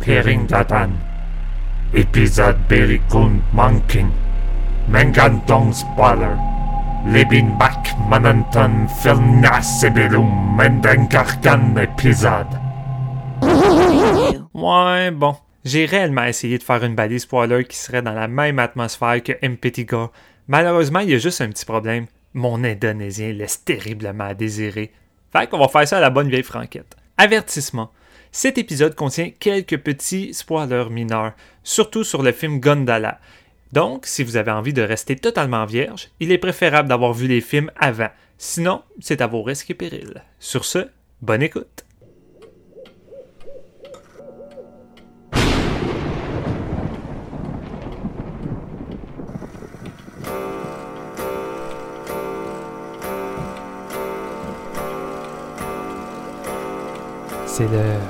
Pering. Épisode Berikun Manking. Mengantong Spoiler. Bak. Ouais, bon. J'ai réellement essayé de faire une balise spoiler qui serait dans la même atmosphère que Mpetiga. Malheureusement, il y a juste un petit problème. Mon indonésien laisse terriblement à désirer. Fait qu'on va faire ça à la bonne vieille franquette. Avertissement. Cet épisode contient quelques petits spoilers mineurs, surtout sur le film Gondala. Donc, si vous avez envie de rester totalement vierge, il est préférable d'avoir vu les films avant. Sinon, c'est à vos risques et périls. Sur ce, bonne écoute. C'est l'heure.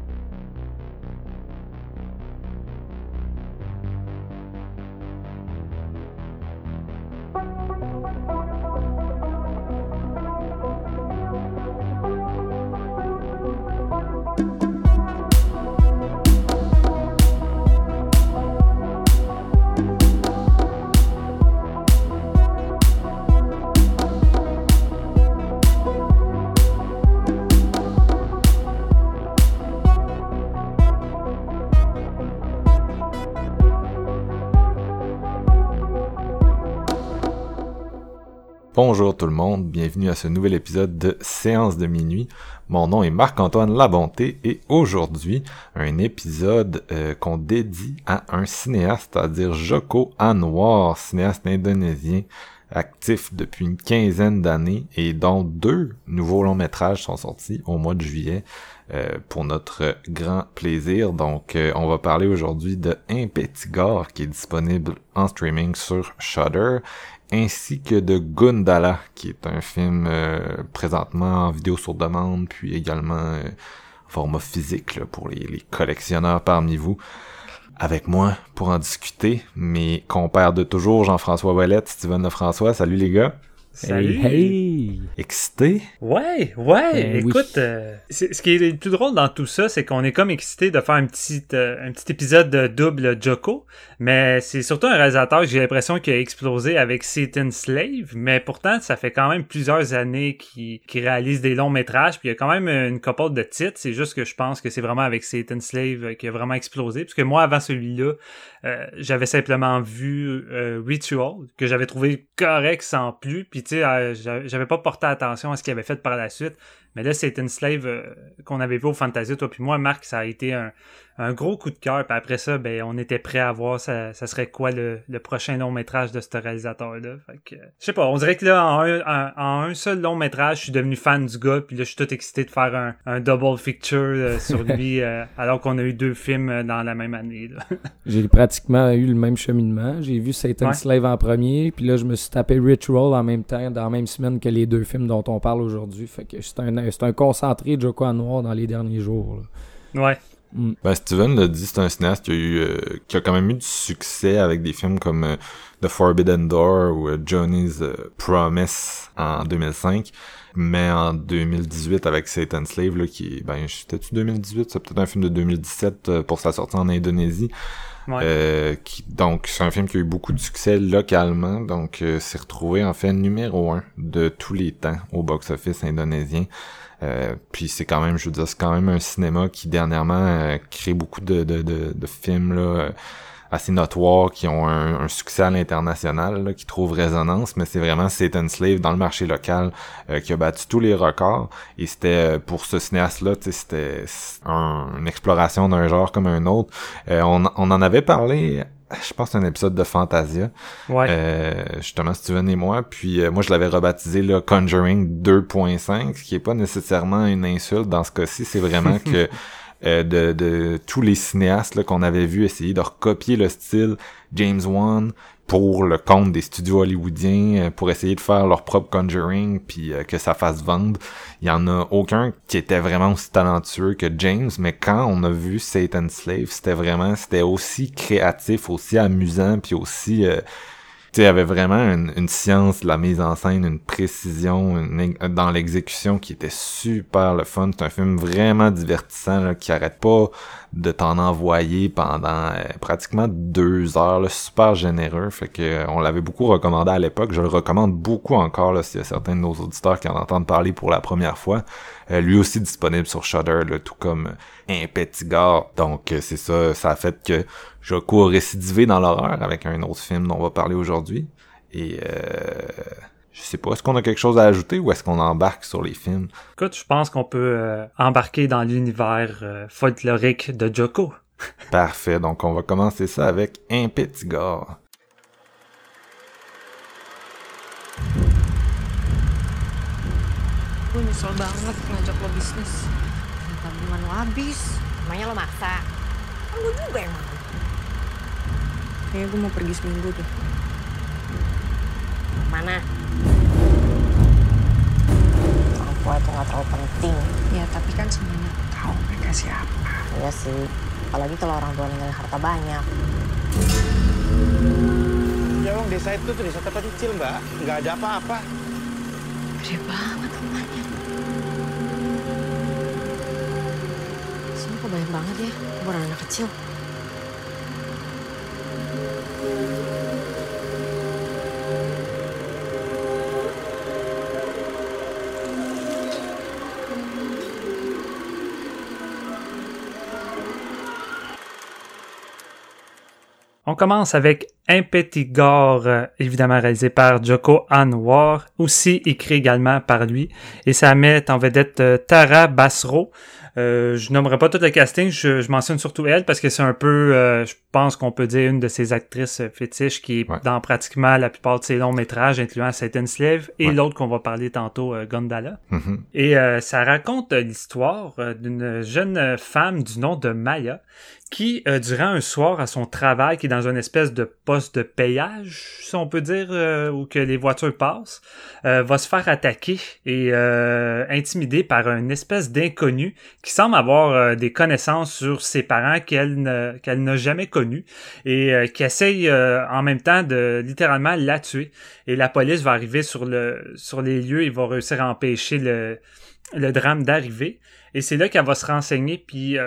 Tout le monde, bienvenue à ce nouvel épisode de Séance de minuit. Mon nom est Marc-Antoine Labonté et aujourd'hui, un épisode euh, qu'on dédie à un cinéaste, c'est-à-dire Joko Anwar, cinéaste indonésien actif depuis une quinzaine d'années et dont deux nouveaux longs métrages sont sortis au mois de juillet euh, pour notre grand plaisir. Donc, euh, on va parler aujourd'hui de Impetigar qui est disponible en streaming sur Shudder ainsi que de Gundala, qui est un film euh, présentement en vidéo sur demande, puis également euh, format physique là, pour les, les, collectionneurs parmi vous. Avec moi pour en discuter, mes compères de toujours, Jean-François Wallet, Steven Lefrançois. Salut les gars! Salut! Hey! Excité? Ouais, ouais, Ben écoute, oui. euh, c'est- ce qui est le plus drôle dans tout ça, c'est qu'on est comme excité de faire un petit, euh, un petit épisode de double Joko, mais c'est surtout un réalisateur que j'ai l'impression qu'il a explosé avec Satan Slave, mais pourtant, ça fait quand même plusieurs années qu'il réalise des longs métrages, puis il y a quand même une couple de titres, c'est juste que je pense que c'est vraiment avec Satan Slave euh, qu'il a vraiment explosé, parce que moi, avant celui-là, euh, j'avais simplement vu euh, Ritual, que j'avais trouvé correct sans plus, puis tu sais, euh, j'a- j'avais pas porté attention à ce qu'il avait fait par la suite. Mais là, c'est une slave euh, qu'on avait vu au Fantasia, toi puis moi, Marc, ça a été un, un gros coup de cœur. Puis après ça, ben, on était prêt à voir ça, ça serait quoi le, le prochain long métrage de ce réalisateur-là. Fait que, euh, je sais pas, on dirait que là, en un, en, en un seul long métrage, je suis devenu fan du gars, puis là, je suis tout excité de faire un, un double feature euh, sur lui, euh, alors qu'on a eu deux films dans la même année. J'ai pratiquement eu le même cheminement. J'ai vu Satan Ouais. Slave en premier, puis là, je me suis tapé Ritual en même temps, dans la même semaine que les deux films dont on parle aujourd'hui. Fait que c'est un, c'est un concentré de Joko Anwar dans les derniers jours. là. Ouais. Mm. Ben, Steven l'a dit, c'est un cinéaste qui a eu, euh, qui a quand même eu du succès avec des films comme euh, The Forbidden Door ou euh, Johnny's euh, Promise en 2005. Mais en 2018 avec Satan Slave, là, qui ben, c'était-tu 2018? C'est peut-être un film de 2017 euh, pour sa sortie en Indonésie. Ouais. Euh, qui, donc, c'est un film qui a eu beaucoup de succès localement. Donc, euh, s'est retrouvé en fait numéro un de tous les temps au box-office indonésien. Euh, puis c'est quand même, je veux dire, c'est quand même un cinéma qui dernièrement euh, crée beaucoup de, de, de, de films là, euh, assez notoires qui ont un, un succès à l'international, là, qui trouvent résonance, mais c'est vraiment Satan Slave dans le marché local euh, qui a battu tous les records. Et c'était euh, pour ce cinéaste-là, c'était un- une exploration d'un genre comme un autre. On, on en avait parlé, je pense, un épisode de Fantasia. Ouais. Euh, justement Steven et moi puis euh, moi je l'avais rebaptisé là Conjuring 2.5 ce qui est pas nécessairement une insulte dans ce cas-ci c'est vraiment que euh, de, de tous les cinéastes qu'on avait vu essayer de recopier le style James Wan pour le compte des studios hollywoodiens euh, pour essayer de faire leur propre Conjuring puis euh, que ça fasse vendre. Il y en a aucun qui était vraiment aussi talentueux que James mais quand on a vu Satan Slave c'était vraiment c'était aussi créatif aussi amusant puis aussi euh, il y avait vraiment une, une, science de la mise en scène, une précision dans l'exécution qui était super le fun. C'est un film vraiment divertissant qui arrête pas de t'en envoyer pendant euh, pratiquement deux heures, super généreux. Fait que euh, on l'avait beaucoup recommandé à l'époque. Je le recommande beaucoup encore s'il y a certains de nos auditeurs qui en entendent parler pour la première fois. Euh, lui aussi disponible sur Shudder, tout comme un petit gars. Donc c'est ça, ça a fait que je cours récidiver dans l'horreur avec un autre film dont on va parler aujourd'hui. Et euh, je sais pas, est-ce qu'on a quelque chose à ajouter ou est-ce qu'on embarque sur les films? Écoute, je pense qu'on peut euh, embarquer dans l'univers euh, folklorique de Joko. Parfait, donc on va commencer ça avec un petit gars. Gue nyesel banget ngajak lo bisnis. Tabungan lo habis. Emangnya lo maksa? Kan gue juga yang mau. Kayaknya gue mau pergi seminggu tuh. Mana? Orang tua itu gak terlalu penting. Ya, tapi kan semuanya tahu mereka siapa. Iya sih. Apalagi kalau orang tua ninggalin harta banyak. Ya bang, desa itu tuh desa terpencil mbak. Nggak ada apa-apa. Gede banget rumahnya. Kok banyak banget ya, bukan anak kecil. On commence avec Un petit gore, euh, évidemment réalisé par Joko Anwar, aussi écrit également par lui, et ça met en vedette euh, Tara Basro. Euh, je nommerai pas tout le casting, je, je, mentionne surtout elle parce que c'est un peu, euh, je pense qu'on peut dire une de ses actrices fétiches qui est dans pratiquement la plupart de ses longs métrages, incluant Satan Slave et l'autre qu'on va parler tantôt, euh, Gondala. Mm-hmm. Et euh, ça raconte l'histoire d'une jeune femme du nom de Maya qui, durant un soir à son travail, qui est dans une espèce de poste de payage, si on peut dire, où que les voitures passent, va se faire attaquer et intimider par une espèce d'inconnu qui semble avoir euh, des connaissances sur ses parents qu'elle n'a jamais connus et euh, qui essaye euh, en même temps de littéralement la tuer. Et la police va arriver sur le les lieux et va réussir à empêcher le drame d'arriver. Et c'est là qu'elle va se renseigner puis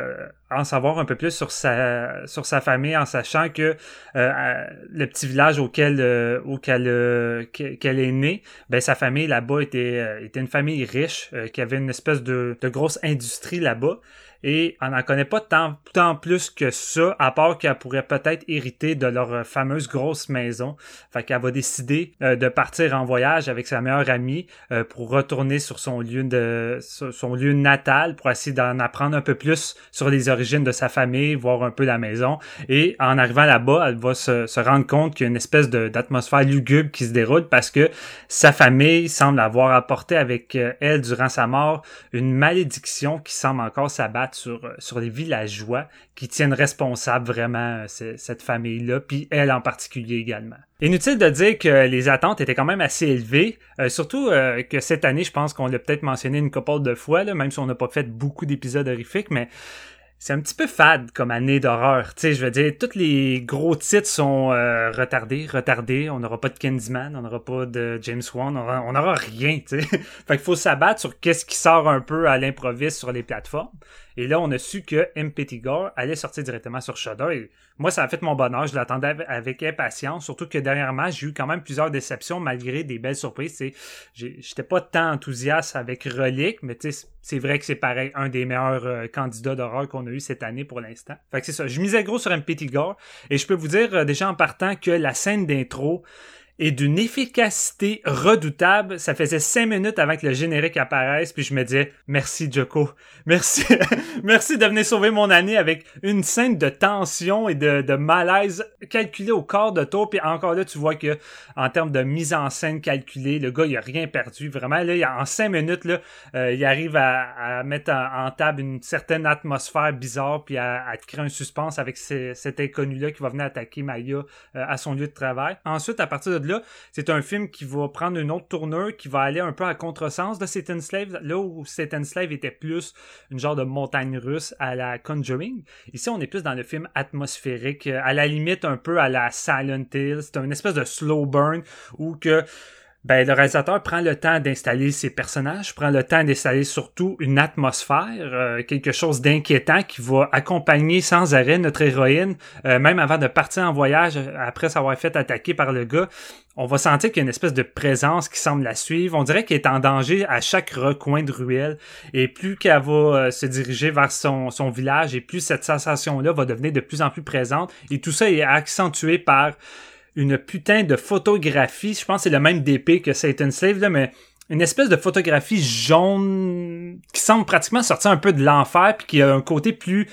en savoir un peu plus sur sa sur sa famille en sachant que le petit village auquel auquel qu'elle est née, ben sa famille là-bas était était une famille riche qui avait une espèce de, de grosse industrie là-bas et on n'en connaît pas tant, tant plus que ça, à part qu'elle pourrait peut-être hériter de leur fameuse grosse maison. Fait qu'elle va décider euh, de partir en voyage avec sa meilleure amie euh, pour retourner sur son lieu de son lieu natal pour essayer d'en apprendre un peu plus sur les origines de sa famille, voir un peu la maison. Et en arrivant là-bas, elle va se, se rendre compte qu'il y a une espèce d'atmosphère lugubre qui se déroule parce que sa famille semble avoir apporté avec euh, elle durant sa mort une malédiction qui semble encore s'abattre sur, euh, sur les villageois qui tiennent responsable vraiment euh, cette famille-là, puis elle en particulier également. Inutile de dire que les attentes étaient quand même assez élevées, euh, surtout que cette année, je pense qu'on l'a peut-être mentionné une couple de fois, là, même si on n'a pas fait beaucoup d'épisodes horrifiques, mais c'est un petit peu fade comme année d'horreur. Tu sais, je veux dire, tous les gros titres sont retardés, retardés. On n'aura pas de Candyman, on n'aura pas de James Wan, on n'aura rien, tu sais. fait qu'il faut s'abattre sur qu'est-ce qui sort un peu à l'improviste sur les plateformes. Et là, on a su que M. Pettigore allait sortir directement sur Shudder. Et moi, ça a fait mon bonheur. Je l'attendais avec impatience. Surtout que dernièrement, j'ai eu quand même plusieurs déceptions malgré des belles surprises. J'étais pas tant enthousiaste avec Relic, mais c'est vrai que c'est pareil, un des meilleurs euh, candidats d'horreur qu'on a eu cette année pour l'instant. Fait que c'est ça. Je misais gros sur M. Pettigore. Et je peux vous dire euh, déjà en partant que la scène d'intro, et d'une efficacité redoutable. Ça faisait cinq minutes avant que le générique apparaisse, puis je me disais merci Joko, merci, merci de venir sauver mon année avec une scène de tension et de, malaise calculée au corps de tour. Puis encore là, tu vois que en termes de mise en scène calculée, le gars il a rien perdu. Vraiment là, en cinq minutes là, euh, il arrive à, mettre en, table une certaine atmosphère bizarre, puis à, à créer un suspense avec cet inconnu là qui va venir attaquer Maya euh, à son lieu de travail. Ensuite, à partir de c'est un film qui va prendre une autre tournure, qui va aller un peu à contresens de Satan Slave, là où Satan Slave était plus une genre de montagne russe à la Conjuring. Ici, on est plus dans le film atmosphérique, à la limite un peu à la Silent Hill. C'est une espèce de slow burn où que ben, le réalisateur prend le temps d'installer ses personnages, prend le temps d'installer surtout une atmosphère, euh, quelque chose d'inquiétant qui va accompagner sans arrêt notre héroïne, euh, même avant de partir en voyage, après s'avoir fait attaquer par le gars. On va sentir qu'il y a une espèce de présence qui semble la suivre. On dirait qu'elle est en danger à chaque recoin de ruelle. Et plus qu'elle va euh, se diriger vers son, son village, et plus cette sensation-là va devenir de plus en plus présente. Et tout ça est accentué par une putain de photographie. Je pense c'est le même DP que Satan Slave, là, mais une espèce de photographie jaune qui semble pratiquement sortir un peu de l'enfer puis qui a un côté plus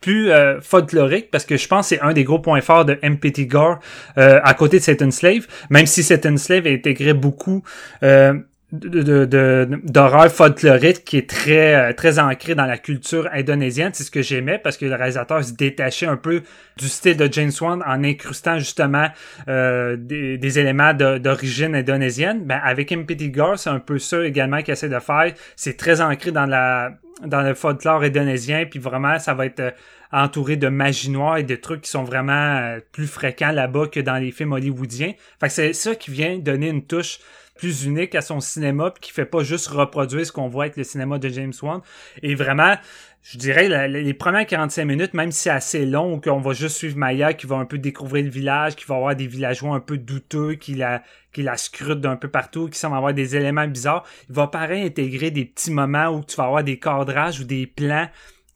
plus euh, folklorique parce que je pense c'est un des gros points forts de MPT Gore euh, à côté de Satan Slave même si Satan Slave a intégré beaucoup euh, d'horreur folklorique qui est très euh, très ancré dans la culture indonésienne. C'est ce que j'aimais parce que le réalisateur se détachait un peu du style de James Wan en incrustant justement euh, des, des, éléments d'origine indonésienne. Ben avec Impeti Gore c'est un peu ça également qu'il essaie de faire. C'est très ancré dans la dans le folklore indonésien puis vraiment ça va être euh, entouré de magie noire et de trucs qui sont vraiment plus fréquents là-bas que dans les films hollywoodiens. Fait que c'est ça qui vient donner une touche plus unique à son cinéma puis qui fait pas juste reproduire ce qu'on voit avec le cinéma de James Wan. Et vraiment, je dirais les premières 45 minutes, même si c'est assez long qu'on va juste suivre Maya qui va un peu découvrir le village, qui va avoir des villageois un peu douteux, qui la, qui la scrute d'un peu partout, qui semble avoir des éléments bizarres, il va pareil intégrer des petits moments où tu vas avoir des cadrages ou des plans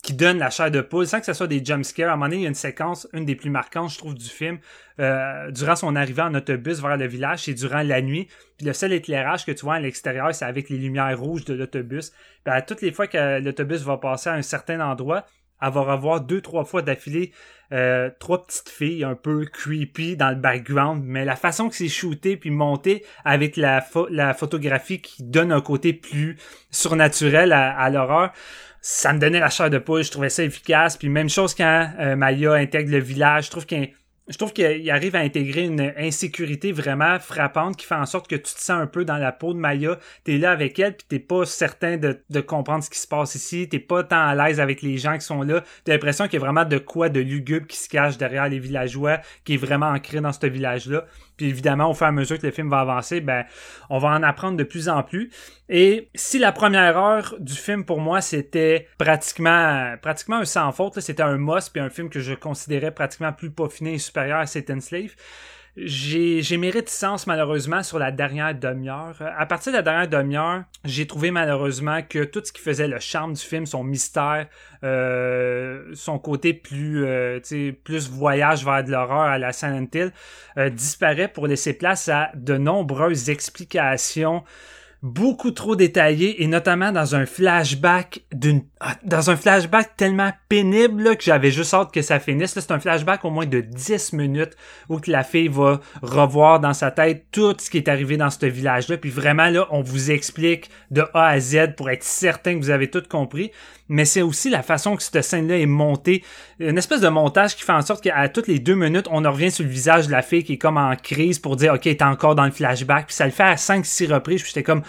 qui donnent la chair de poule sans que ce soit des jumpscares. À un moment donné, il y a une séquence, une des plus marquantes, je trouve, du film, euh, durant son arrivée en autobus vers le village, c'est durant la nuit. Puis le seul éclairage que tu vois à l'extérieur, c'est avec les lumières rouges de l'autobus. À toutes les fois que l'autobus va passer à un certain endroit, elle va revoir deux, trois fois d'affilée euh, trois petites filles un peu creepy dans le background, mais la façon que c'est shooté puis monté avec la, la photographie qui donne un côté plus surnaturel à, l'horreur, ça me donnait la chair de poule, je trouvais ça efficace. Puis même chose quand euh, Maya intègre le village, je trouve qu'il je trouve qu'il arrive à intégrer une insécurité vraiment frappante qui fait en sorte que tu te sens un peu dans la peau de Maya. T'es là avec elle puis t'es pas certain de, comprendre ce qui se passe ici. T'es pas tant à l'aise avec les gens qui sont là. T'as l'impression qu'il y a vraiment de quoi de lugubre qui se cache derrière les villageois, qui est vraiment ancré dans ce village-là. Puis évidemment, au fur et à mesure que le film va avancer, ben, on va en apprendre de plus en plus. Et si la première heure du film pour moi c'était pratiquement pratiquement un sans faute, c'était un must puis un film que je considérais pratiquement plus peaufiné et supérieur à Satan Slave. J'ai, mes réticences malheureusement sur la dernière demi-heure. À partir de la dernière demi-heure, j'ai trouvé malheureusement que tout ce qui faisait le charme du film, son mystère, euh, son côté plus, euh, plus voyage vers de l'horreur à la Silent Hill, euh, disparaît pour laisser place à de nombreuses explications beaucoup trop détaillé et notamment dans un flashback d'une ah, dans un flashback tellement pénible que j'avais juste hâte que ça finisse. C'est un flashback au moins de 10 minutes où que la fille va revoir dans sa tête tout ce qui est arrivé dans ce village-là. Puis vraiment là, on vous explique de A à Z pour être certain que vous avez tout compris mais c'est aussi la façon que cette scène-là est montée. Une espèce de montage qui fait en sorte qu'à toutes les deux minutes, on revient sur le visage de la fille qui est comme en crise pour dire, OK, t'es encore dans le flashback. Puis ça le fait à 5-6 reprises. Puis j'étais comme,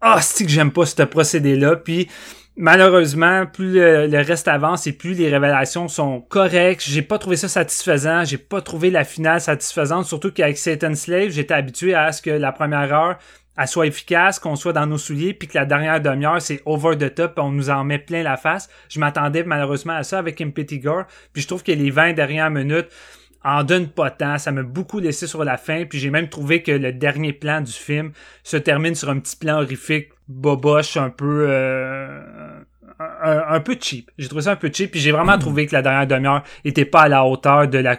ah, c'est que j'aime pas ce procédé-là? Puis malheureusement, plus le, reste avance et plus les révélations sont correctes. J'ai pas trouvé ça satisfaisant. J'ai pas trouvé la finale satisfaisante. Surtout qu'avec Satan Slave, j'étais habitué à ce que la première heure elle soit efficace, qu'on soit dans nos souliers, puis que la dernière demi-heure, c'est over the top, on nous en met plein la face. Je m'attendais malheureusement à ça avec Impety Gore, puis je trouve que les 20 dernières minutes en donnent pas tant, ça m'a beaucoup laissé sur la fin, puis j'ai même trouvé que le dernier plan du film se termine sur un petit plan horrifique, boboche, un peu... Euh, un, peu cheap. J'ai trouvé ça un peu cheap, puis j'ai vraiment trouvé que la dernière demi-heure était pas à la hauteur de la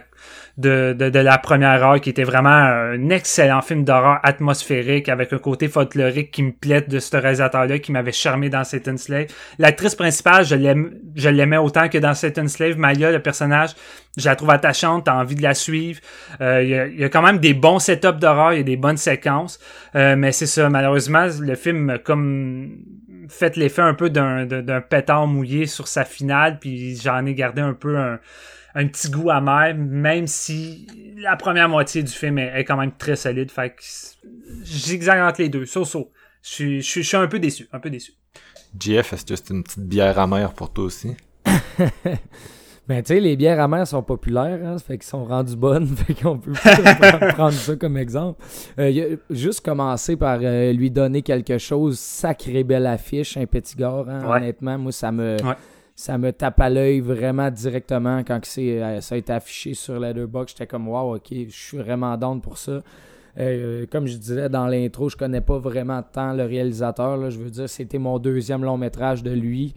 de, de, la première heure, qui était vraiment un excellent film d'horreur atmosphérique, avec un côté folklorique qui me plaît de ce réalisateur-là, qui m'avait charmé dans Satan Slave. L'actrice principale, je l'aimais autant que dans Satan Slave. Maya, le personnage, je la trouve attachante, t'as envie de la suivre. Euh, il y, a, quand même des bons setups d'horreur, il y a des bonnes séquences. Euh, mais c'est ça, malheureusement, le film, comme fait l'effet un peu d'un pétard mouillé sur sa finale, puis j'en ai gardé un peu un, un petit goût amer, même si la première moitié du film est, est quand même très solide. Fait que j'exagère entre les deux. So-so. Je suis, je suis, je suis un peu déçu. Un peu déçu. GF, est-ce que c'est une petite bière amère pour toi aussi? Ben, tu sais, les bières amères sont populaires, hein, fait qu'ils sont rendus bonnes, fait qu'on peut prendre- ça comme exemple. Euh, a juste commencer par euh, lui donner quelque chose, sacré belle affiche, un petit gars, hein, Ouais. honnêtement, moi, ça me, Ouais. Ça me tape à l'œil vraiment directement quand euh, ça a été affiché sur Letterboxd. J'étais comme, wow, ok, je suis vraiment down pour ça. Euh, comme je disais dans l'intro, je connais pas vraiment tant le réalisateur. je veux dire, c'était mon deuxième long métrage de lui.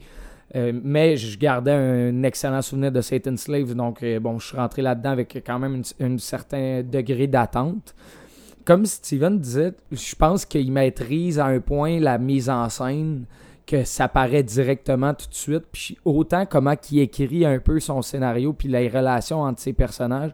Euh, mais je gardais un excellent souvenir de Satan Slave, donc bon, je suis rentré là-dedans avec quand même un certain degré d'attente. Comme Steven disait, je pense qu'il maîtrise à un point la mise en scène que ça paraît directement tout de suite. Puis autant comment il écrit un peu son scénario puis les relations entre ses personnages.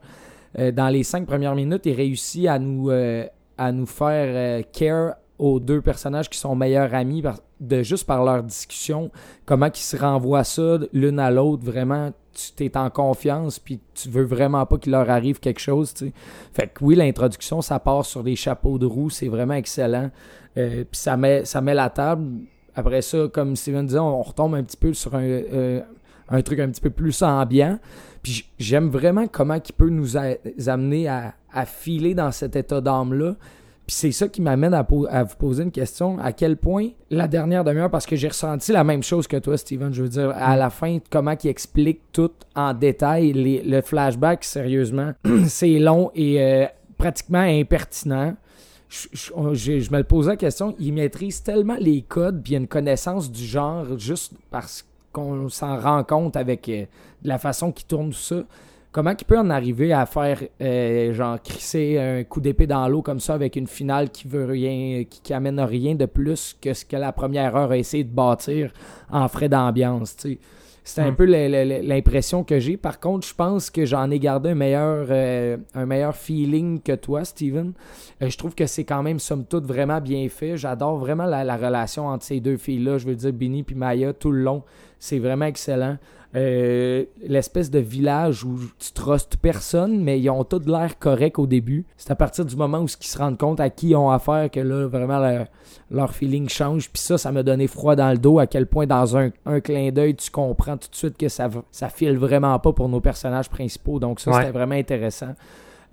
Euh, dans les cinq premières minutes, il réussit à nous, euh, à nous faire euh, care aux deux personnages qui sont meilleurs amis de juste par leur discussion, comment ils se renvoient ça l'une à l'autre, vraiment, tu t'es en confiance, puis tu veux vraiment pas qu'il leur arrive quelque chose. Fait que oui, l'introduction, ça part sur des chapeaux de roue, c'est vraiment excellent. Puis ça met, ça met la table. Après ça, comme Steven disait, on retombe un petit peu sur un, euh, un truc un petit peu plus ambiant. Puis j'aime vraiment comment il peut nous amener à, filer dans cet état d'âme-là. Puis c'est ça qui m'amène à, vous poser une question. À quel point la dernière demi-heure, parce que j'ai ressenti la même chose que toi, Steven, je veux dire, à la fin, comment il explique tout en détail, les- le flashback, sérieusement, c'est long et euh, pratiquement impertinent. Je, me le posais la question, il maîtrise tellement les codes, puis il une connaissance du genre juste parce qu'on s'en rend compte avec euh, la façon qu'il tourne ça. Comment il peut en arriver à faire, euh, genre, crisser un coup d'épée dans l'eau comme ça avec une finale qui veut rien, qui, qui amène rien de plus que ce que la première heure a essayé de bâtir en frais d'ambiance, tu sais? C'est un Hmm. peu l'impression que j'ai. Par contre, je pense que j'en ai gardé un meilleur, euh, un meilleur feeling que toi, Steven. Euh, je trouve que c'est quand même, somme toute, vraiment bien fait. J'adore vraiment la, la relation entre ces deux filles-là. Je veux dire, Binny puis Maya, tout le long. C'est vraiment excellent. Euh, L'espèce de village où tu trustes personne, mais ils ont tout l'air correct au début. C'est à partir du moment où ils se rendent compte à qui ils ont affaire que là, vraiment, leur, leur feeling change. Puis ça, ça m'a donné froid dans le dos à quel point, dans un, un clin d'œil, tu comprends tout de suite que ça, ça file vraiment pas pour nos personnages principaux. Donc ça, Ouais. c'était vraiment intéressant.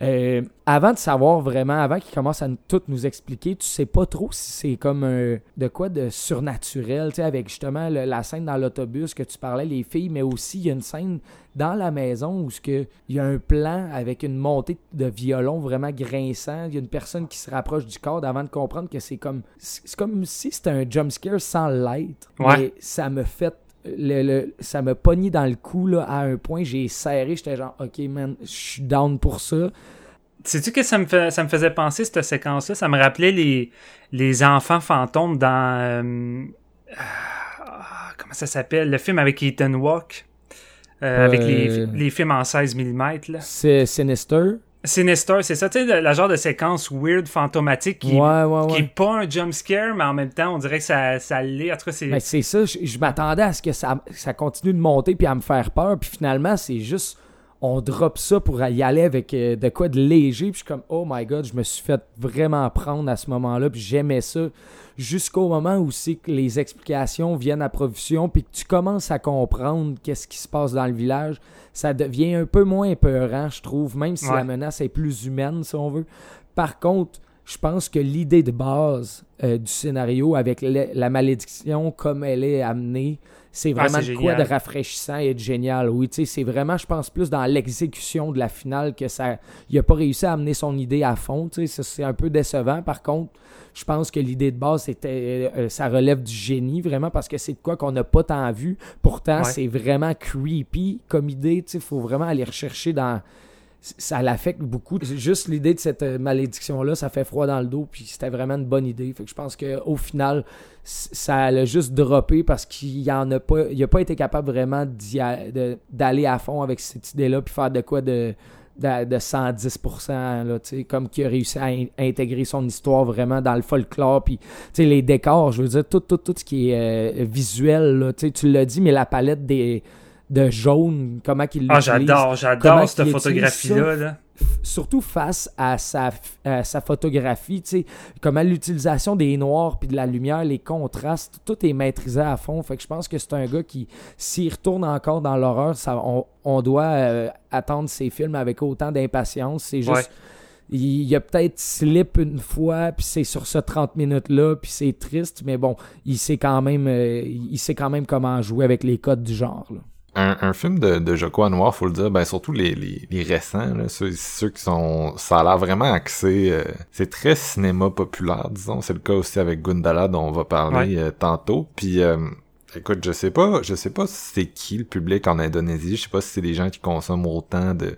Euh, avant de savoir vraiment, avant qu'ils commencent à tout nous expliquer, tu sais pas trop si c'est comme un- de quoi de surnaturel, tu sais, avec justement le- la scène dans l'autobus que tu parlais, les filles, mais aussi il y a une scène dans la maison où il y a un plan avec une montée de violon vraiment grinçant, il y a une personne qui se rapproche du corps avant de comprendre que c'est comme c'est comme si c'était un jumpscare sans l'être. Ouais. Mais ça me fait le, le- ça me pogné dans le cou là, à un point j'ai serré j'étais genre ok man je suis down pour ça Sais-tu que ça me, fait, ça me faisait penser, cette séquence-là? Ça me rappelait les, les enfants fantômes dans... euh, ah, comment ça s'appelle? Le film avec Ethan Hawke. euh, Avec les, Euh. les films en 16 mm. C'est Sinister Sinister, c'est ça, tu sais, le- la genre de séquence weird, fantomatique, qui, ouais ouais qui est pas un jump scare, mais en même temps, on dirait que ça, ça l'est. En tout cas, c'est... Ben, c'est ça je, je m'attendais à ce que ça, ça continue de monter puis à me faire peur puis finalement c'est juste on drop ça pour y aller avec euh, de quoi de léger puis je suis comme oh my god je me suis fait vraiment prendre à ce moment-là puis j'aimais ça jusqu'au moment où c'est que les explications viennent à profusion puis que tu commences à comprendre qu'est-ce qui se passe dans le village ça devient un peu moins peurant je trouve même si Ouais. la menace est plus humaine si on veut par contre je pense que l'idée de base euh, du scénario avec la malédiction comme elle est amenée c'est Ah, vraiment c'est de quoi de rafraîchissant et de génial. Oui, tu sais, c'est vraiment, je pense, plus dans l'exécution de la finale que ça. Il a pas réussi à amener son idée à fond. Tu sais, c'est un peu décevant. Par contre, je pense que l'idée de base, c'était, euh, ça relève du génie vraiment parce que c'est de quoi qu'on n'a pas tant vu. Pourtant, Ouais. c'est vraiment creepy comme idée. Tu sais, faut vraiment aller rechercher dans. Ça l'affecte beaucoup. Juste l'idée de cette euh, malédiction-là, ça fait froid dans le dos, puis c'était vraiment une bonne idée. Fait que je pense qu'au final, ça l'a juste droppé parce qu'il en a pas, il pas été capable vraiment d'aller à fond avec cette idée-là, puis faire de quoi de, de, de 110%, là, comme qui a réussi à in- intégrer son histoire vraiment dans le folklore, puis les décors, je veux dire, tout, tout, tout ce qui est euh, visuel, tu l'as dit, mais la palette des de jaune, comment qu'il Ah, l'utilise, j'adore, comment j'adore cette photographie-là. Là. surtout face à sa, à sa photographie, tu sais, comment l'utilisation des noirs puis de la lumière, les contrastes, tout est maîtrisé à fond. Fait que je pense que c'est un gars qui, s'il retourne encore dans l'horreur, ça, on, on doit euh, attendre ses films avec autant d'impatience. C'est juste. Ouais. Il, il a peut-être slip une fois, puis c'est sur ce 30 minutes-là, puis c'est triste, mais bon, il sait quand même euh, il sait quand même comment jouer avec les codes du genre. là. Un, un film de, de Joko Anwar, faut le dire, ben surtout les, les, les récents, là, ceux, ceux qui sont, ça a l'air vraiment axé, euh, c'est très cinéma populaire, disons. C'est le cas aussi avec Gundala dont on va parler euh, tantôt. Puis, euh, écoute, je sais pas, je sais pas si c'est qui le public en Indonésie. Je sais pas si c'est des gens qui consomment autant de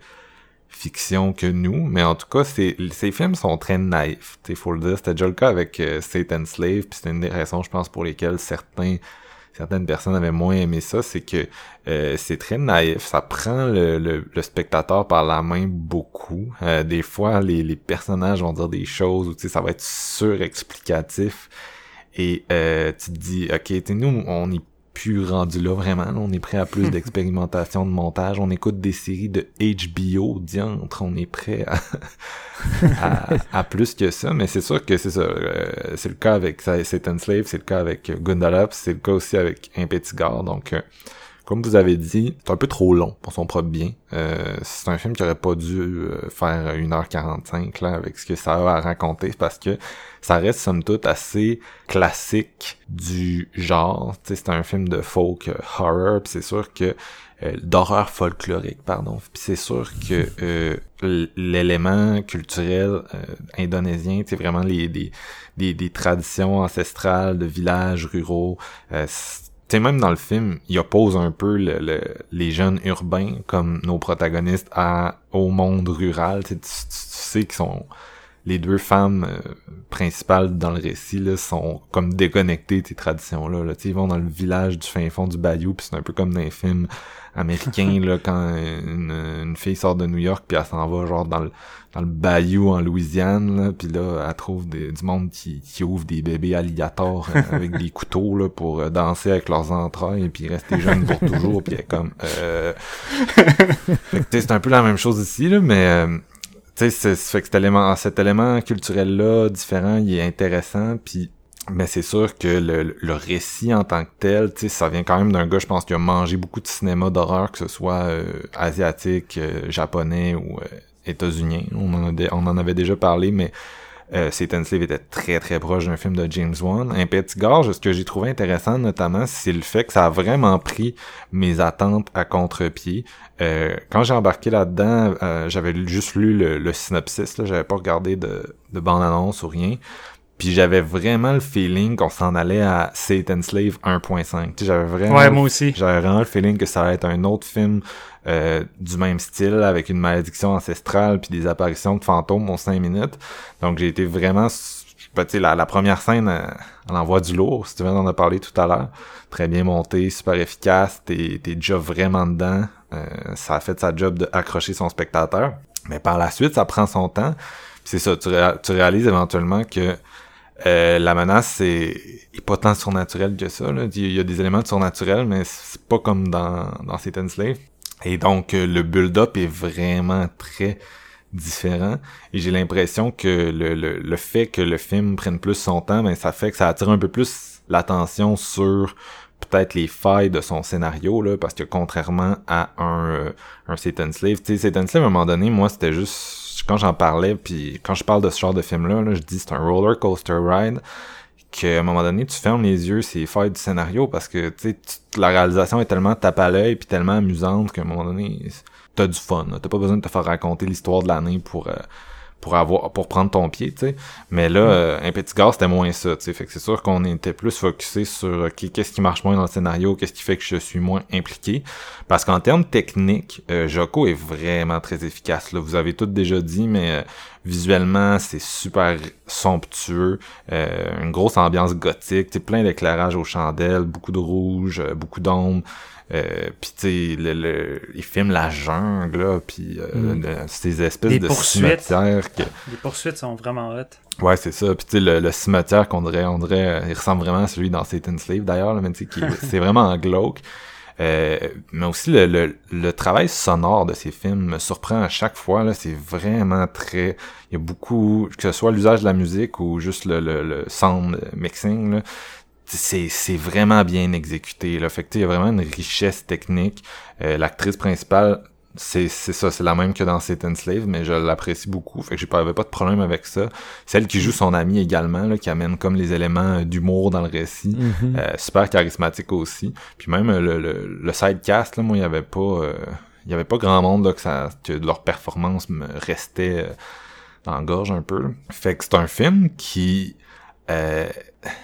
fiction que nous, mais en tout cas, c'est, ces films sont très naïfs. Il faut le dire. C'était déjà le cas avec euh, Satan's Slave, puis c'était une des raisons, je pense, pour lesquelles certains certaines personnes avaient moins aimé ça, c'est que euh, c'est très naïf, ça prend le, le, le spectateur par la main beaucoup. Euh, des fois, les, les personnages vont dire des choses sais, ça va être surexplicatif. Et euh, tu te dis, ok, nous, on est plus rendu là vraiment. on est prêt à plus d'expérimentation de montage. On écoute des séries de HBO, diantre, on est prêt à, à, à plus que ça. Mais c'est sûr que c'est ça. euh, c'est le cas avec Satan Slave, c'est le cas avec Gundala, puis c'est le cas aussi avec Gare. Donc, euh, comme vous avez dit, c'est un peu trop long pour son propre bien. Euh, c'est un film qui aurait pas dû euh, faire 1h45 là, avec ce que ça a à raconter parce que ça reste somme toute assez classique du genre. C'est un film de folk euh, horror, c'est sûr que euh, d'horreur folklorique, pardon. Puis c'est sûr que euh, l'élément culturel euh, indonésien, c'est vraiment les, des, des, des traditions ancestrales de villages ruraux. Sais, même dans le film, il oppose un peu le, le- les jeunes urbains comme nos protagonistes au monde rural. Tu sais qu'ils sont les deux femmes euh, principales dans le récit là, sont comme déconnectées de ces traditions-là. Là. Ils vont dans le village du fin fond du bayou, puis c'est un peu comme dans les films américains là, quand une, une fille sort de New York, puis elle s'en va genre dans le, dans le bayou en Louisiane, là, puis là, elle trouve des- du monde qui, qui ouvre des bébés alligators euh, avec des couteaux là, pour euh, danser avec leurs entrailles, et puis rester jeune pour toujours, puis elle est comme... Euh... C'est un peu la même chose ici, là, mais... tu sais, fait que cet élément, cet élément culturel-là, différent, il est intéressant, puis mais c'est sûr que le, le récit en tant que tel, tu sais, ça vient quand même d'un gars, je pense, qui a mangé beaucoup de cinéma d'horreur, que ce soit euh, asiatique, euh, japonais ou euh, états-unien. On, en a on en avait déjà parlé, mais euh, Satan Slave était très très proche d'un film de James Wan. Un petit gorge, ce que j'ai trouvé intéressant notamment, c'est le fait que ça a vraiment pris mes attentes à contre-pied. Euh, quand j'ai embarqué là-dedans, euh, j'avais juste lu le, le synopsis, là, j'avais pas regardé de, de bande-annonce ou rien. Puis j'avais vraiment le feeling qu'on s'en allait à Satan Slave 1.5. Tu sais, J'avais vraiment, Ouais, moi aussi. j'avais vraiment le feeling que ça allait être un autre film euh, du même style, avec une malédiction ancestrale puis des apparitions de fantômes en 5 minutes. Donc j'ai été vraiment... ben, tu la, la première scène, elle envoie du lourd, Steven en a parlé tout à l'heure. Très bien monté, super efficace, t'es déjà vraiment dedans. Euh, ça a fait sa job d'accrocher son spectateur. Mais par la suite, ça prend son temps. C'est ça, tu, ré- tu réalises éventuellement que euh, la menace c'est est pas tant surnaturel que ça. Il y a des éléments de surnaturel, mais c'est pas comme dans, dans Satan Slave. Et donc euh, le build-up est vraiment très différent. Et j'ai l'impression que le, le, le fait que le film prenne plus son temps, ben ça fait que ça attire un peu plus l'attention sur peut-être les failles de son scénario là parce que contrairement à un euh, un Satan Slave, tu sais Satan Slave à un moment donné, moi c'était juste quand j'en parlais puis quand je parle de ce genre de film là, là je dis c'est un roller coaster ride qu'à un moment donné tu fermes les yeux c'est failles du scénario parce que tu la réalisation est tellement tape à l'œil puis tellement amusante qu'à un moment donné t'as du fun t'as pas besoin de te faire raconter l'histoire de l'année pour euh, pour avoir pour prendre ton pied, tu sais. Mais là, euh, un petit gars, c'était moins ça, tu sais. Fait que c'est sûr qu'on était plus focusé sur qu'est-ce qui marche moins dans le scénario, qu'est-ce qui fait que je suis moins impliqué. Parce qu'en termes techniques, euh, Joko est vraiment très efficace. Là. Vous avez tout déjà dit, mais euh, Visuellement, c'est super somptueux, euh, une grosse ambiance gothique, tu plein d'éclairage aux chandelles, beaucoup de rouge, euh, beaucoup d'ombre. Euh, puis tu sais, le, le, ils filment la jungle, là, puis euh, Mm. le- ces espèces de poursuites. cimetières que... Les poursuites sont vraiment hot. Ouais, c'est ça. Puis tu sais, le, le cimetière qu'on dirait, on dirait, euh, il ressemble vraiment à celui dans Satan's Slave d'ailleurs, là, mais tu sais, qui- c'est vraiment glauque. Euh, mais aussi le, le, le travail sonore de ces films me surprend à chaque fois. Là, c'est vraiment très. Il y a beaucoup, que ce soit l'usage de la musique ou juste le, le, le sound mixing. C'est c'est vraiment bien exécuté. Là. Fait que il y a vraiment une richesse technique. Euh, L'actrice principale, c'est c'est ça, c'est la même que dans Satan's Slave, mais je l'apprécie beaucoup. Fait que j'ai pas, j'avais pas de problème avec ça. Celle qui joue son amie également, là, qui amène comme les éléments euh, d'humour dans le récit. Mhm. Euh, super charismatique aussi. Puis même euh, le, le, le sidecast, là, moi, il y avait pas. euh, il y avait pas grand monde là, que, ça, que leur performance me restait euh, dans la gorge un peu. Fait que c'est un film qui. Euh,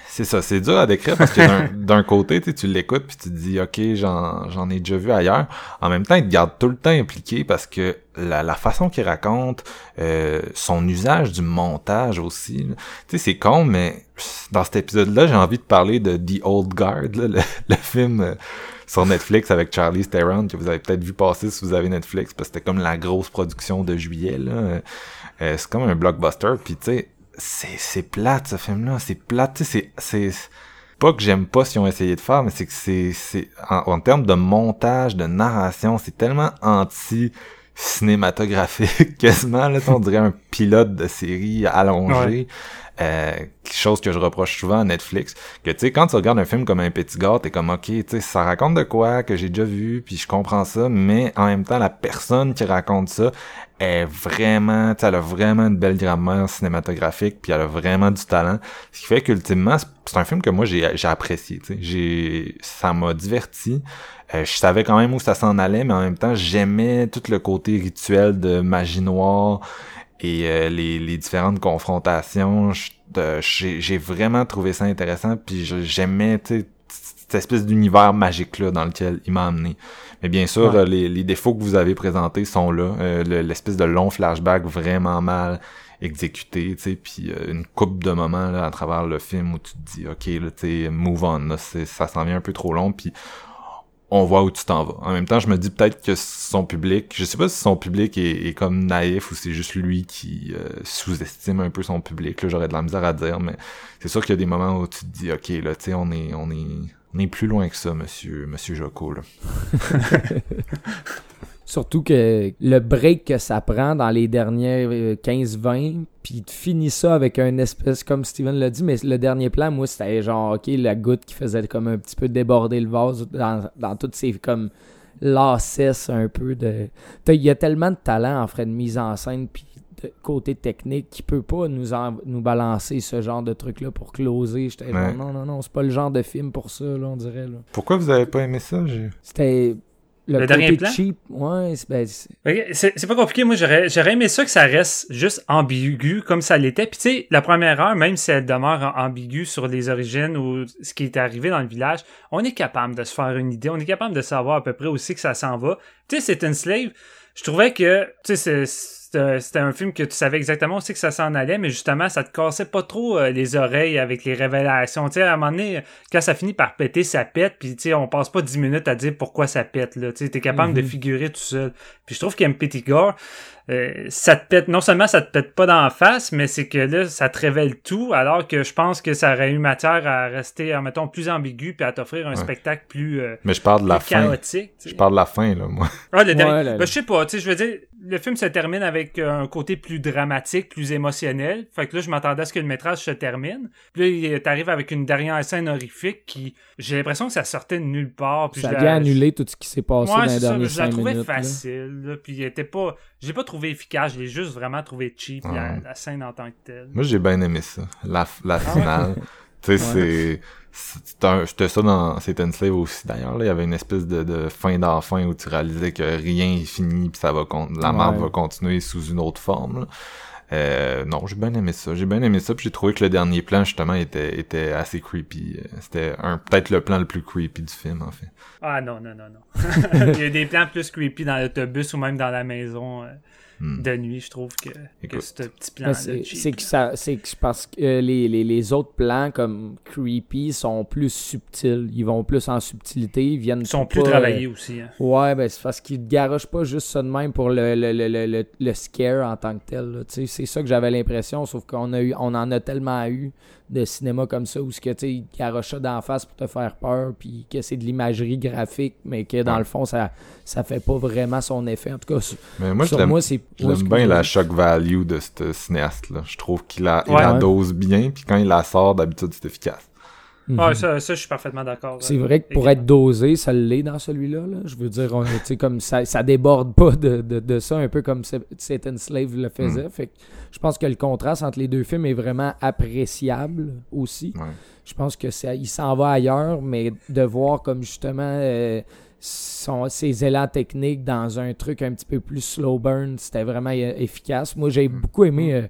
c'est ça, c'est dur à décrire parce que d'un- côté, tu l'écoutes puis tu te dis ok, j'en j'en ai déjà vu ailleurs. En même temps, il te garde tout le temps impliqué parce que la, la façon qu'il raconte, euh, son usage du montage aussi. Tu sais, c'est con, mais dans cet épisode-là, j'ai envie de parler de The Old Guard, là, le, le film euh, sur Netflix avec Charlie Theron que vous avez peut-être vu passer si vous avez Netflix parce que c'était comme la grosse production de juillet. Là. Euh, c'est comme un blockbuster. Puis tu sais, c'est plate ce film-là. C'est plate. C'est c'est pas que j'aime pas ce qu'ils ont essayé de faire, mais c'est que c'est c'est en, en termes de montage, de narration, c'est tellement anti cinématographique quasiment là, on dirait un pilote de série allongé. Euh, chose que je reproche souvent à Netflix, que tu sais, quand tu regardes un film comme Un Petit Gars, t'es comme, ok, tu sais, ça raconte de quoi, que j'ai déjà vu, puis je comprends ça, mais en même temps, la personne qui raconte ça est vraiment, tu elle a vraiment une belle grammaire cinématographique, puis elle a vraiment du talent, ce qui fait qu'ultimement, c'est- un film que moi, j'ai j'ai apprécié, tu sais, j'ai, ça m'a diverti, euh, je savais quand même où ça s'en allait, mais en même temps, j'aimais tout le côté rituel de magie noire, et euh, les, les différentes confrontations, j'ai vraiment trouvé ça intéressant, puis j'aimais cette espèce d'univers magique-là dans lequel il m'a amené. Mais bien sûr, Ouais. euh, les, les défauts que vous avez présentés sont là. Euh, le- L'espèce de long flashback vraiment mal exécuté, tu sais, puis euh, une coupe de moments là, à travers le film où tu te dis, ok, là, tu sais, move on, là, ça s'en vient un peu trop long, puis on voit où tu t'en vas. En même temps, je me dis peut-être que son public, je sais pas si son public est, comme naïf ou c'est juste lui qui euh, sous-estime un peu son public. Là, j'aurais de la misère à dire, mais c'est sûr qu'il y a des moments où tu te dis, ok, là, tu sais, on est, on est, on est plus loin que ça, monsieur, monsieur Joko. Surtout que le break que ça prend dans les dernières euh, 15-20, puis tu finis ça avec un espèce, comme Steven l'a dit, mais le dernier plan, moi, c'était genre, ok, la goutte qui faisait comme un petit peu déborder le vase dans, dans toutes ces comme lassesses un peu de... Il y a tellement de talent en frais de mise en scène, puis de côté technique, qui peut pas nous, en- nous balancer ce genre de truc-là pour closer. J'étais genre, Ouais. non, non, non, c'est pas le genre de film pour ça, là, on dirait. Là. Pourquoi vous avez pas aimé ça? C'était... Le, Le côté dernier plan? cheap, ouais, c'est- ben, c'est- pas compliqué. Moi, j'aurais j'aurais aimé ça que ça reste juste ambigu comme ça l'était. Puis tu sais, la première heure, même si elle demeure ambiguë sur les origines ou ce qui est arrivé dans le village, on est capable de se faire une idée. On est capable de savoir à peu près aussi que ça s'en va. Tu sais, c'est une slave. Je trouvais que, tu sais, c'est- c'était un film que tu savais exactement aussi que ça s'en allait, mais justement, ça te cassait pas trop euh, les oreilles avec les révélations. Tu sais, à un moment donné, quand ça finit par péter, ça pète, puis tu sais, on passe pas 10 minutes à dire pourquoi ça pète, là. Tu sais, t'es capable de Mhm. figurer tout seul. Puis je trouve qu'Empty Gore, euh, ça te pète, non seulement ça te pète pas dans la face, mais c'est que là, ça te révèle tout, alors que je pense que ça aurait eu matière à rester, mettons, plus ambigu, puis à t'offrir un Ouais. spectacle plus, euh, Mais je parle de la fin. chaotique. tu sais. Je parle de la fin, là, moi. Ah, le dernier. Ouais, là, là. Ben, je sais pas, tu sais, je veux dire, le film se termine avec euh, un côté plus dramatique, plus émotionnel. Fait que là, je m'attendais à ce que le métrage se termine. Puis là, il- t'arrives avec une dernière scène horrifique qui, j'ai l'impression que ça sortait de nulle part. Puis ça je la- vient annuler tout ce qui s'est passé Ouais, dans les dernières je la 5 trouvais minutes. là. facile, là, puis il était pas, je l'ai pas trouvé efficace, je l'ai juste vraiment trouvé cheap, Ouais. la scène en tant que telle. Moi, j'ai bien aimé ça. La, la Ah finale. tu sais, c'est... C'était un- c'était ça dans Satan's Slave aussi d'ailleurs là il y avait une espèce de, de fin d'enfin où tu réalisais que rien est fini puis ça va con- la Ouais. map va continuer sous une autre forme là. Euh, non j'ai bien aimé ça j'ai bien aimé ça puis j'ai trouvé que le dernier plan justement était était assez creepy Euh, c'était un peut-être le plan le plus creepy du film en fait Ah non, non, non, non. il y a des plans plus creepy dans l'autobus ou même dans la maison. Euh. Hmm. de nuit, je trouve que, que ce petit plan C'est que ça, c'est que parce que euh, les, les, les autres plans comme creepy sont plus subtils. Ils vont plus en subtilité. Ils viennent Ils sont pas, plus euh, travaillés aussi. hein. Ouais, ben c'est parce qu'ils ne garochent pas juste ça de même pour le, le, le, le, le- le scare en tant que tel. là. Tu sais, C'est ça que j'avais l'impression, sauf qu'on a eu, on en a tellement eu de cinéma comme ça où ce que tu ça d'en face pour te faire peur, puis que c'est de l'imagerie graphique, mais que dans Ouais. le fond, ça ça fait pas vraiment son effet. En tout cas, sur, Mais moi, sur moi, c'est. l'aime bien la shock value de ce cinéaste-là. Je trouve qu'il la, il Ouais. la dose bien, puis quand il la sort, d'habitude, c'est efficace. Ouais, ça, ça, je suis parfaitement d'accord. C'est euh, vrai que pour également. être dosé, ça l'est dans celui-là. là. Je veux dire, on- comme ça, ça déborde pas de, de, de ça, un peu comme Sa- Satan Slave le faisait. Fait que je pense que le contraste entre les deux films est vraiment appréciable aussi. Ouais. Je pense que ça, il s'en va ailleurs, mais de voir comme justement euh, son, ses élans techniques dans un truc un petit peu plus slow burn, c'était vraiment euh, efficace. Moi, j'ai beaucoup aimé euh,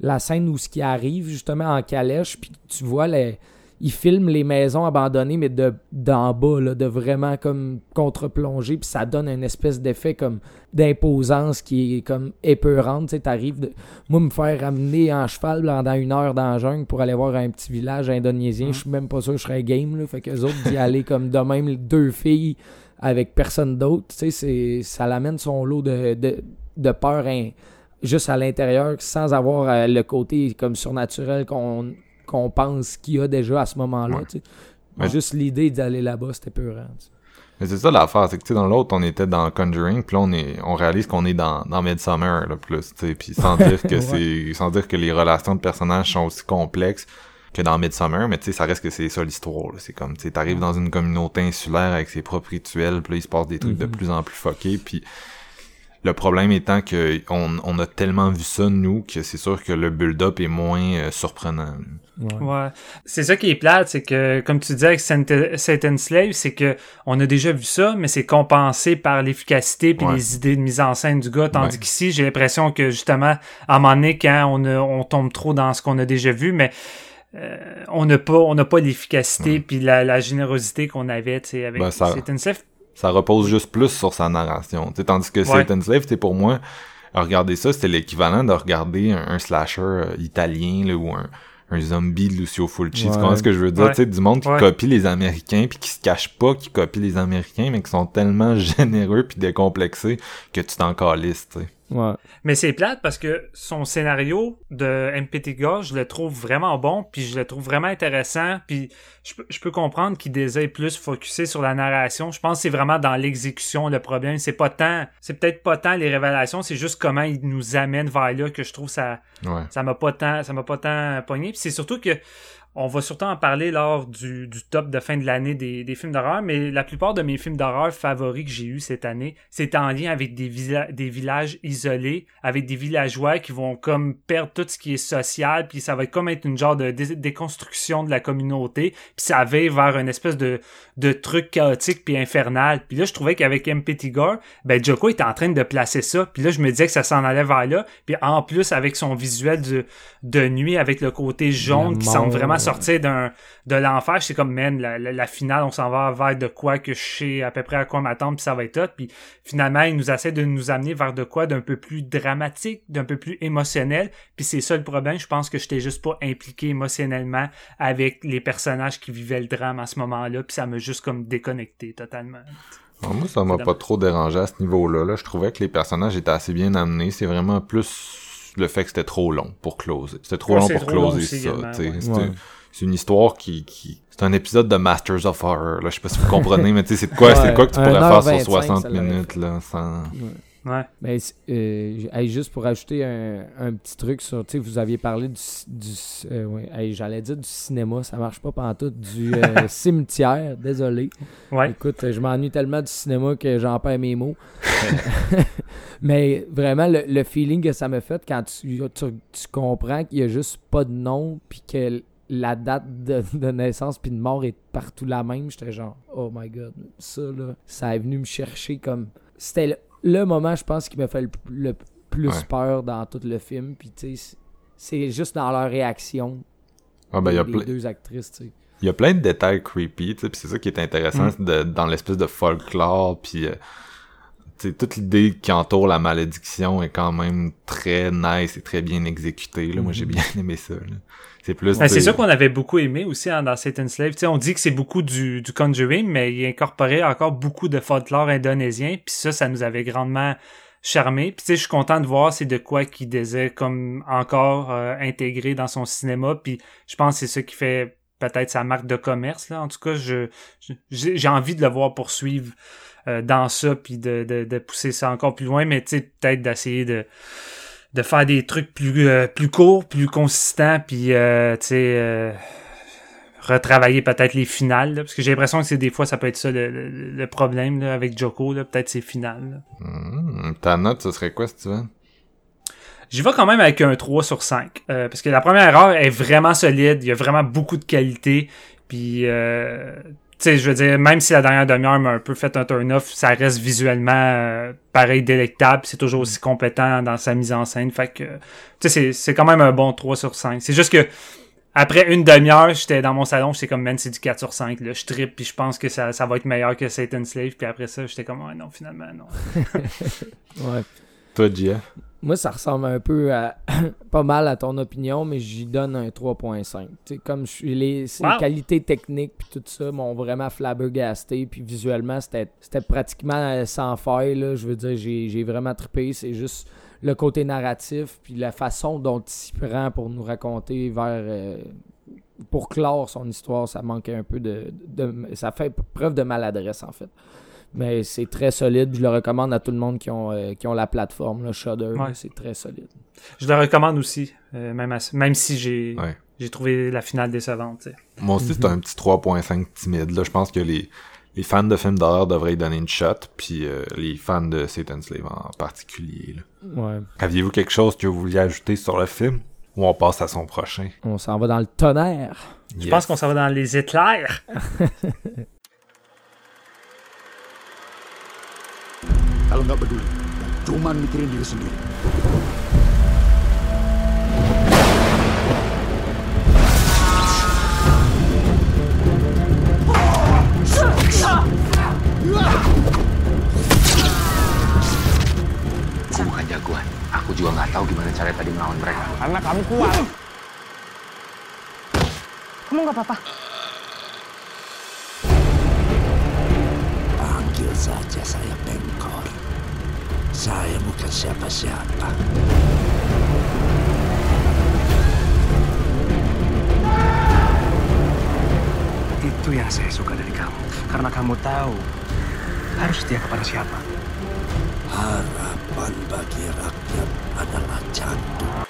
la scène où ce qui arrive justement en calèche, puis tu vois les il filme les maisons abandonnées, mais de d'en bas, là, de vraiment comme contre-plongée, puis ça donne une espèce d'effet comme d'imposance qui est comme épeurante. Tu sais, t'arrives de... Moi, me faire ramener en cheval pendant une heure dans la jungle pour aller voir un petit village indonésien, je suis même pas sûr que je serais game, là. Fait que les autres d'y aller comme de même deux filles avec personne d'autre, tu sais, c'est- ça l'amène son lot de, de, de peur hein, juste à l'intérieur sans avoir euh, le côté comme surnaturel qu'on qu'on pense qu'il y a déjà à ce moment-là. Ouais. Juste l'idée d'aller là-bas, c'était peurant. tu sais. Mais c'est ça l'affaire, c'est que tu sais, dans l'autre, on était dans Conjuring, puis là, on est, on réalise qu'on est dans, dans Midsummer, là, plus, tu sais, puis sans dire que c'est, sans dire que les relations de personnages sont aussi complexes que dans Midsummer, mais tu sais, ça reste que c'est ça l'histoire. C'est comme, tu sais, t'arrives dans une communauté insulaire avec ses propres rituels, puis là, il se passe des trucs de Mhm. plus en plus fuckés, puis le problème étant que on, on a tellement vu ça, nous, que c'est sûr que le build-up est moins euh, surprenant. Ouais. C'est ça qui est plate, c'est que, comme tu disais avec Satan Slave, c'est que on a déjà vu ça, mais c'est compensé par l'efficacité puis Ouais. les idées de mise en scène du gars. Tandis Ouais. qu'ici, j'ai l'impression que justement, à un moment donné, quand on, a- on tombe trop dans ce qu'on a déjà vu, mais euh, on n'a pas, on n'a pas l'efficacité puis la, la générosité qu'on avait, avec Ben, ça- Satan Slave. Ça repose juste plus sur sa narration. Tandis que Satan's Slave, pour moi, regarder ça, c'était l'équivalent de regarder un, un slasher euh, italien là, ou un, un zombie de Lucio Fulci. Tu Ouais. comprends ce que je veux dire? Ouais. Tu sais, du monde qui Ouais. copie les Américains puis qui se cache pas qui copie les Américains, mais qui sont tellement généreux puis décomplexés que tu t'en calisses, tu sais. Ouais. Mais c'est plate parce que son scénario de MPT Gore, je le trouve vraiment bon, puis je le trouve vraiment intéressant, puis je, peux- je peux comprendre qu'il désire plus focuser sur la narration. Je pense que c'est vraiment dans l'exécution le problème. C'est pas tant, c'est peut-être pas tant les révélations, c'est juste comment il nous amène vers là que je trouve ça, Ouais. ça m'a pas tant, ça m'a pas tant pogné. Puis c'est surtout que on va surtout en parler lors du, du top de fin de l'année des, des films d'horreur, mais la plupart de mes films d'horreur favoris que j'ai eu cette année, c'est en lien avec des, villa- des villages isolés, avec des villageois qui vont comme perdre tout ce qui est social, puis ça va comme être une genre de dé- déconstruction de la communauté, puis ça va vers une espèce de, de truc chaotique puis infernal. Puis là, je trouvais qu'avec MPT Gore, ben Joko était en train de placer ça, puis là, je me disais que ça s'en allait vers là, puis en plus, avec son visuel de, de nuit, avec le côté jaune qui semble vraiment. Sortir d'un de l'enfer, c'est comme man, la, la, la finale, on s'en va vers de quoi que je sais à peu près à quoi m'attendre, puis ça va être tout. Puis finalement, il nous essaie de nous amener vers de quoi d'un peu plus dramatique, d'un peu plus émotionnel. Puis c'est ça le problème. Je pense que j'étais juste pas impliqué émotionnellement avec les personnages qui vivaient le drame à ce moment-là, puis ça m'a juste comme déconnecté totalement. Alors, moi, ça m'a pas trop dérangé à ce niveau-là. Là. Je trouvais que les personnages étaient assez bien amenés. C'est vraiment plus le fait que c'était trop long pour closer. C'était trop Ouais, long pour trop long closer aussi ça. ouais. Ouais. C'est une histoire qui... qui... C'est un épisode de Masters of Horror. Là. Je sais pas si vous comprenez, mais tu sais, c'est de quoi, c'est quoi que tu Ouais, pourrais faire sur 1h25, 60 ça l'aurait minutes. fait. Là, sans... Ouais. Mais euh, j- hey, juste pour ajouter un, un petit truc sur, tu sais, vous aviez parlé du, euh, ouais, j'allais dire du cinéma, ça marche pas tout du euh, cimetière, désolé. Ouais. Écoute, euh, je m'ennuie tellement du cinéma que j'en perds mes mots. Euh, Mais vraiment, le, le feeling que ça me fait quand tu, tu, tu comprends qu'il y a juste pas de nom, puis que la date de, de naissance puis de mort est partout la même, j'étais genre, oh my god, ça là, ça est venu me chercher comme. C'était le, le moment, je pense, qui me fait le, le plus Ouais. peur dans tout le film, puis tu sais, c'est- juste dans leur réaction. Ah, ben, il y a les plein... deux actrices, tu sais. Il y a plein de détails creepy, tu sais, puis c'est ça qui est intéressant Mm. de- dans l'espèce de folklore, puis euh, tu sais, toute l'idée qui entoure la malédiction est quand même très nice et très bien exécutée. Là. Moi, j'ai bien aimé ça. là. C'est plus. Ben, c'est ça qu'on avait beaucoup aimé aussi hein, dans Satan's Slave. Tu sais, on dit que c'est beaucoup du, du Conjuring, mais il incorporait encore beaucoup de folklore indonésien. Puis ça, ça nous avait grandement charmé. Puis tu sais, je suis content de voir c'est de quoi qu'il désire comme encore euh, intégré dans son cinéma. Puis je pense que c'est ça qui fait peut-être sa marque de commerce. Là. En tout cas, je, j'ai envie de le voir poursuivre euh, dans ça, puis de, de, de pousser ça encore plus loin. Mais tu sais, peut-être d'essayer de de faire des trucs plus euh, plus courts, plus consistants, puis euh, tu sais euh, retravailler peut-être les finales, là, parce que j'ai l'impression que c'est des fois ça peut être ça le, le- le problème là, avec Joko, là, peut-être ses finales. Hmm, ta note, ce serait quoi, Steven? J'y vais quand même avec un 3 sur 5. euh, parce que la première heure est vraiment solide. Il y a vraiment beaucoup de qualité. Puis, euh, sais, je veux dire, même si la dernière demi-heure m'a un peu fait un turn-off, ça reste visuellement euh, pareil délectable. C'est toujours aussi compétent dans sa mise en scène. Fait que, tu sais, c'est- c'est quand même un bon 3 sur 5. C'est juste que, après une demi-heure, j'étais dans mon salon, j'étais comme, man, c'est du 4 sur 5. Là. Je trippe, puis je pense que ça, ça va être meilleur que Satan's Slave. Puis après ça, j'étais comme, ouais, non, finalement, non. Ouais. Toi, Gia? Moi, ça ressemble un peu à pas mal à ton opinion, mais j'y donne un 3.5. Tu sais, comme je suis les, Wow. qualités techniques puis tout ça m'ont vraiment flabbergasté, puis visuellement c'était pratiquement sans faille là. Je veux dire, j'ai vraiment trippé. C'est juste le côté narratif puis la façon dont il s'y prend pour nous raconter vers euh, pour clore son histoire, ça manquait un peu de, de- ça fait preuve de maladresse en fait. Mais c'est très solide. Je le recommande à tout le monde qui ont, euh, qui ont la plateforme, le Shudder. Ouais. C'est très solide. Je le recommande aussi, euh, même, à- même si j'ai Ouais. j'ai trouvé la finale décevante. Moi aussi, c'est un petit 3.5 timide. Là, je pense que les, les fans de films d'horreur devraient y donner une shot, puis euh, les fans de Satan's Slave en particulier. là. Ouais. Aviez-vous quelque chose que vous vouliez ajouter sur le film? Ou on passe à son prochain? On s'en va dans le tonnerre. Je pense qu'on s'en va dans les éclairs. Kalau nggak peduli, cuman mikirin diri sendiri. Aku bukan jagoan. Aku juga nggak tahu gimana cara tadi melawan mereka. Karena kamu kuat. Kamu nggak apa-apa? Panggil saja saya Pengkor. Saya bukan siapa-siapa. Itu yang saya suka dari kamu. Karena kamu tahu harus setia kepada siapa. Harapan bagi rakyat adalah jantung.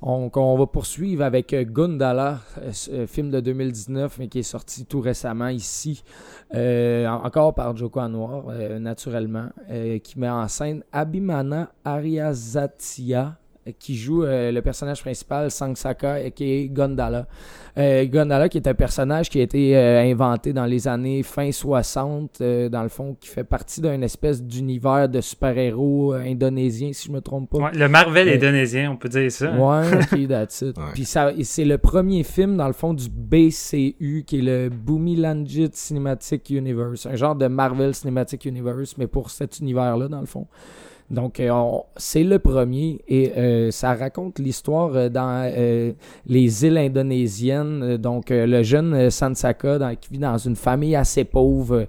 On, va poursuivre avec euh, Gundala, euh, euh, film de 2019, mais qui est sorti tout récemment ici, en- encore par Joko Anwar, naturellement, qui met en scène Abhimana Aryazatia, euh, qui joue euh, le personnage principal, Sangsaka, et qui est Gundala. Euh, Gundala, qui est un personnage qui a été euh, inventé dans les années fin 60, euh, dans le fond, qui fait partie d'un espèce d'univers de super-héros euh, indonésien, si je me trompe pas. Ouais, le Marvel indonésien, on peut dire ça. hein. Ouais, ok, that's it. Ouais. Puis c'est le premier film, dans le fond, du BCU, qui est le Boomilanjit Cinematic Universe. Un genre de Marvel Cinematic Universe, mais pour cet univers-là, dans le fond. Donc, euh, on- c'est le premier et euh, ça raconte l'histoire euh, dans euh, les îles indonésiennes. Donc, euh, le jeune Sansaka dans- qui vit dans une famille assez pauvre, euh,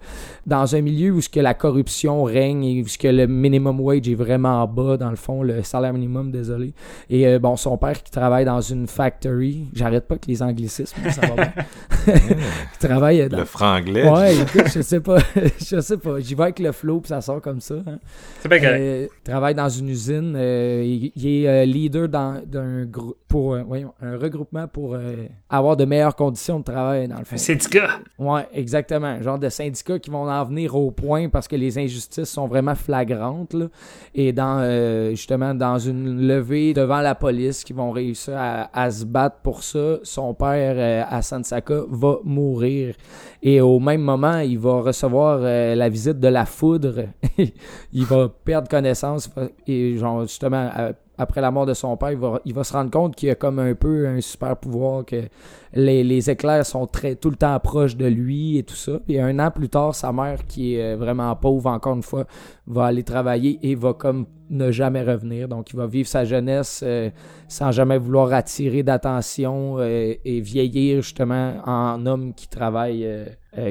dans un milieu où ce que la corruption règne et où ce que le minimum wage est vraiment bas, dans le fond, le salaire minimum, désolé. Et euh, bon, son père qui travaille dans une factory. J'arrête pas que les anglicismes, ça va bien. qui travaille dans... Le franglais? Ouais, écoute, je sais pas. je sais pas. J'y vais avec le flow puis ça sort comme ça. hein. C'est pas correct. Euh, travaille dans une usine. euh, il, il est euh, leader dans- d'un groupe pour euh, voyons, un regroupement pour avoir de meilleures conditions de travail dans le fond. Un syndicat. Ouais, exactement. Genre de syndicats qui vont en venir au point parce que les injustices sont vraiment flagrantes. Là. Et dans justement dans une levée devant la police qui vont réussir à, à se battre pour ça, son père à Sansaka va mourir. Et au même moment, il va recevoir la visite de la foudre. il va perdre connaissance et genre justement après la mort de son père, il va, se rendre compte qu'il a comme un peu un super pouvoir, que les, éclairs sont très, tout le temps proches de lui et tout ça. Et un an plus tard, sa mère, qui est euh, vraiment pauvre, encore une fois, va aller travailler et va comme ne jamais revenir. Donc, il va vivre sa jeunesse euh, sans jamais vouloir attirer d'attention euh, et vieillir justement en homme qui travaille,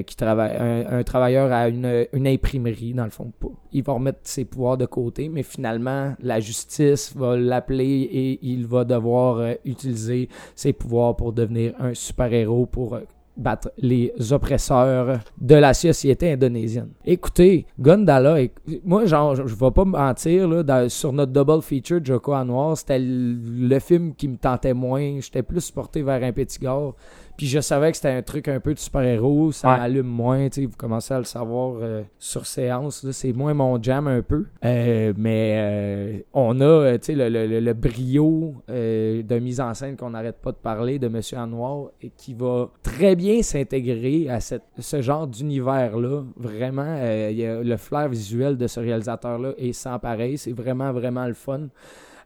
qui travaille un, travailleur à une, une, imprimerie, dans le fond. Il va remettre ses pouvoirs de côté, mais finalement, la justice va l'appeler et il va devoir utiliser ses pouvoirs pour devenir un super-héros, pour battre les oppresseurs de la société indonésienne. Écoutez, Gondala, moi, genre, je vais pas mentir, là, sur notre double feature Joko Anwar, c'était le film qui me tentait moins. J'étais plus porté vers un petit gars. Puis je savais que c'était un truc un peu de super-héros, ça m'allume moins, tu sais, vous commencez à le savoir euh, sur séance, c'est moins mon jam un peu. Euh, mais euh, on a, tu sais, le, le, le, brio de mise en scène qu'on n'arrête pas de parler de Monsieur Noir et qui va très bien s'intégrer à cette, ce genre d'univers-là. Vraiment, y a le flair visuel de ce réalisateur-là est sans pareil, c'est vraiment, vraiment le fun.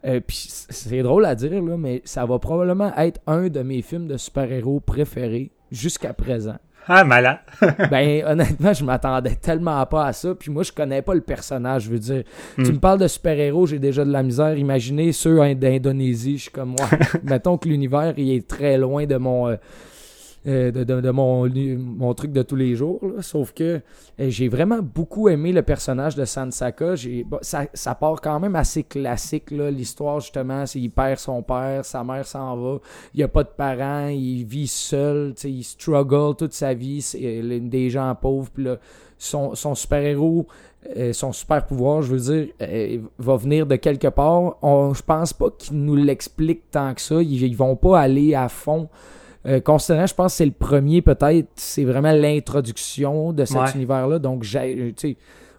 Euh, puis c'est drôle à dire, là, mais ça va probablement être un de mes films de super-héros préférés jusqu'à présent. Ah, malin! ben, honnêtement, je m'attendais tellement pas à ça. Puis moi, je connais pas le personnage. Je veux dire, tu hmm. me parles de super-héros, j'ai déjà de la misère. Imaginez ceux d'Indonésie. Je suis comme moi. Mettons que l'univers, il est très loin de mon. Euh, euh, de, mon, mon truc de tous les jours. Sauf que euh, j'ai vraiment beaucoup aimé le personnage de Sansaka. ça, ça, part quand même assez classique, l'histoire justement. C'est il perd son père, sa mère s'en va, il n'y a pas de parents, il vit seul, il struggle toute sa vie, c'est euh, des gens pauvres. Puis là, son, super-héros, son super pouvoir, je veux dire, va venir de quelque part. On, je pense pas qu'ils nous l'expliquent tant que ça. Ils, ils vont pas aller à fond euh, considérant, je pense que c'est le premier, peut-être, c'est vraiment l'introduction de cet univers-là. Donc, j'ai, euh,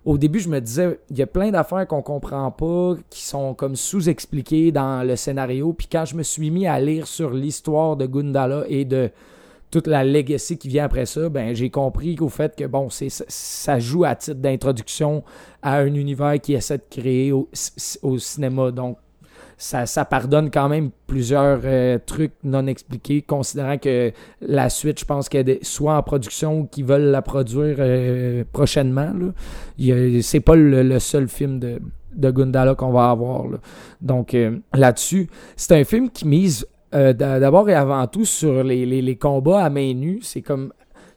au début, je me disais, il y a plein d'affaires qu'on comprend pas, qui sont comme sous-expliquées dans le scénario. Puis quand je me suis mis à lire sur l'histoire de Gundala et de toute la legacy qui vient après ça, ben j'ai compris qu'au fait que bon, c'est ça joue à titre d'introduction à un univers qui essaie de créer au, au cinéma. Donc ça, pardonne quand même plusieurs euh, trucs non expliqués, considérant que la suite, je pense qu'elle est soit en production ou qu'ils veulent la produire euh, prochainement. C'est pas le, seul film de, de Gundala qu'on va avoir. Donc euh, là-dessus, c'est un film qui mise d'abord et avant tout sur les, les combats à main nue. C'est comme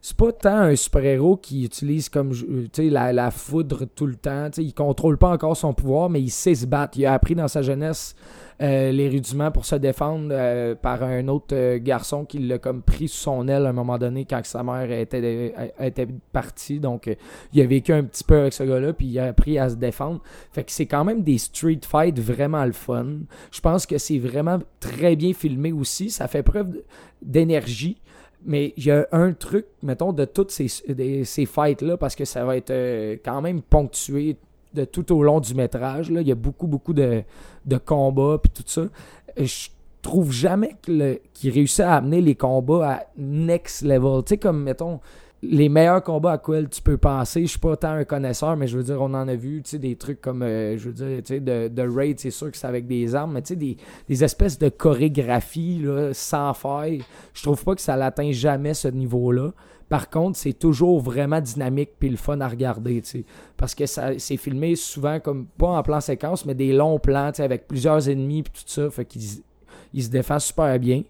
c'est pas tant un super-héros qui utilise comme la, la foudre tout le temps. T'sais, il contrôle pas encore son pouvoir, mais il sait se battre. Il a appris dans sa jeunesse euh, les rudiments pour se défendre euh, par un autre euh, garçon qui l'a comme pris sous son aile à un moment donné quand sa mère était, était partie. Donc il a vécu un petit peu avec ce gars-là, puis il a appris à se défendre. Fait que c'est quand même des street fights vraiment le fun. Je pense que c'est vraiment très bien filmé aussi. Ça fait preuve d'énergie. Mais il y a un truc, mettons, de toutes ces, ces fights-là, parce que ça va être euh, quand même ponctué de tout au long du métrage. Là. Il y a beaucoup, beaucoup de, de combats puis tout ça. Je trouve jamais qu'il réussit à amener les combats à next level. Tu sais, comme, mettons, les meilleurs combats à quoi tu peux penser, je suis pas tant un connaisseur, mais je veux dire, on en a vu, tu des trucs comme, euh, je veux dire, tu sais, de, de raid, c'est sûr que c'est avec des armes, mais tu sais, des, espèces de chorégraphie, là, sans faille. Je trouve pas que ça l'atteint jamais ce niveau-là. Par contre, c'est toujours vraiment dynamique puis le fun à regarder, tu. Parce que c'est filmé souvent comme, pas en plan séquence, mais des longs plans, tu avec plusieurs ennemis puis tout ça. Fait qu'ils ils se défendent super bien.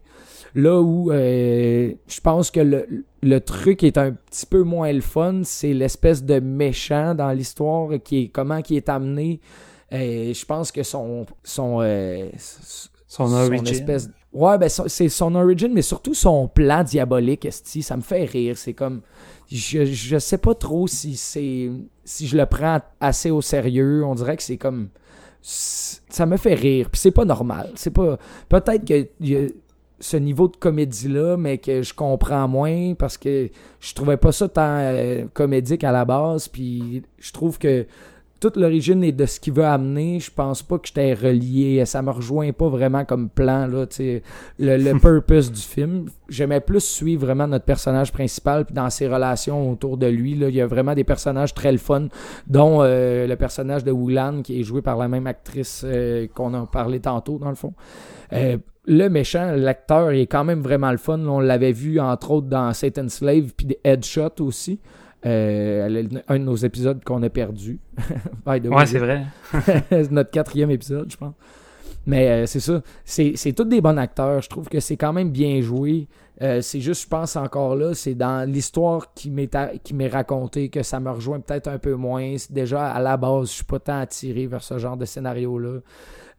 Là où euh, je pense que le, truc est un petit peu moins le fun, c'est l'espèce de méchant dans l'histoire qui est comment qui est amené. Euh, je pense que son son euh, son, origin. Ouais, ben c'est son origin, mais surtout son plan diabolique, esti, ça me fait rire. C'est comme je, je sais pas trop si c'est si je le prends assez au sérieux. On dirait que c'est comme ça me fait rire. Puis c'est pas normal. C'est pas peut-être que ce niveau de comédie-là, mais que je comprends moins parce que je trouvais pas ça tant euh, comédique à la base. Puis je trouve que toute l'origine et de ce qu'il veut amener, je pense pas que j'étais relié. Ça me rejoint pas vraiment comme plan, là, le, le purpose du film. J'aimais plus suivre vraiment notre personnage principal puis dans ses relations autour de lui. Là, il y a vraiment des personnages très le fun, dont euh, le personnage de Wulan qui est joué par la même actrice euh, qu'on a parlé tantôt, dans le fond. Euh, le méchant, l'acteur, il est quand même vraiment le fun. On l'avait vu entre autres dans Satan's Slave puis Headshot aussi. Euh, un de nos épisodes qu'on a perdu. ouais, c'est vrai. notre quatrième épisode, je pense. Mais euh, c'est ça. C'est tous des bons acteurs. Je trouve que c'est quand même bien joué. Euh, c'est juste, je pense encore là, c'est dans l'histoire qui m'est racontée que ça me rejoint peut-être un peu moins. Déjà, à la base, je suis pas tant attiré vers ce genre de scénario-là.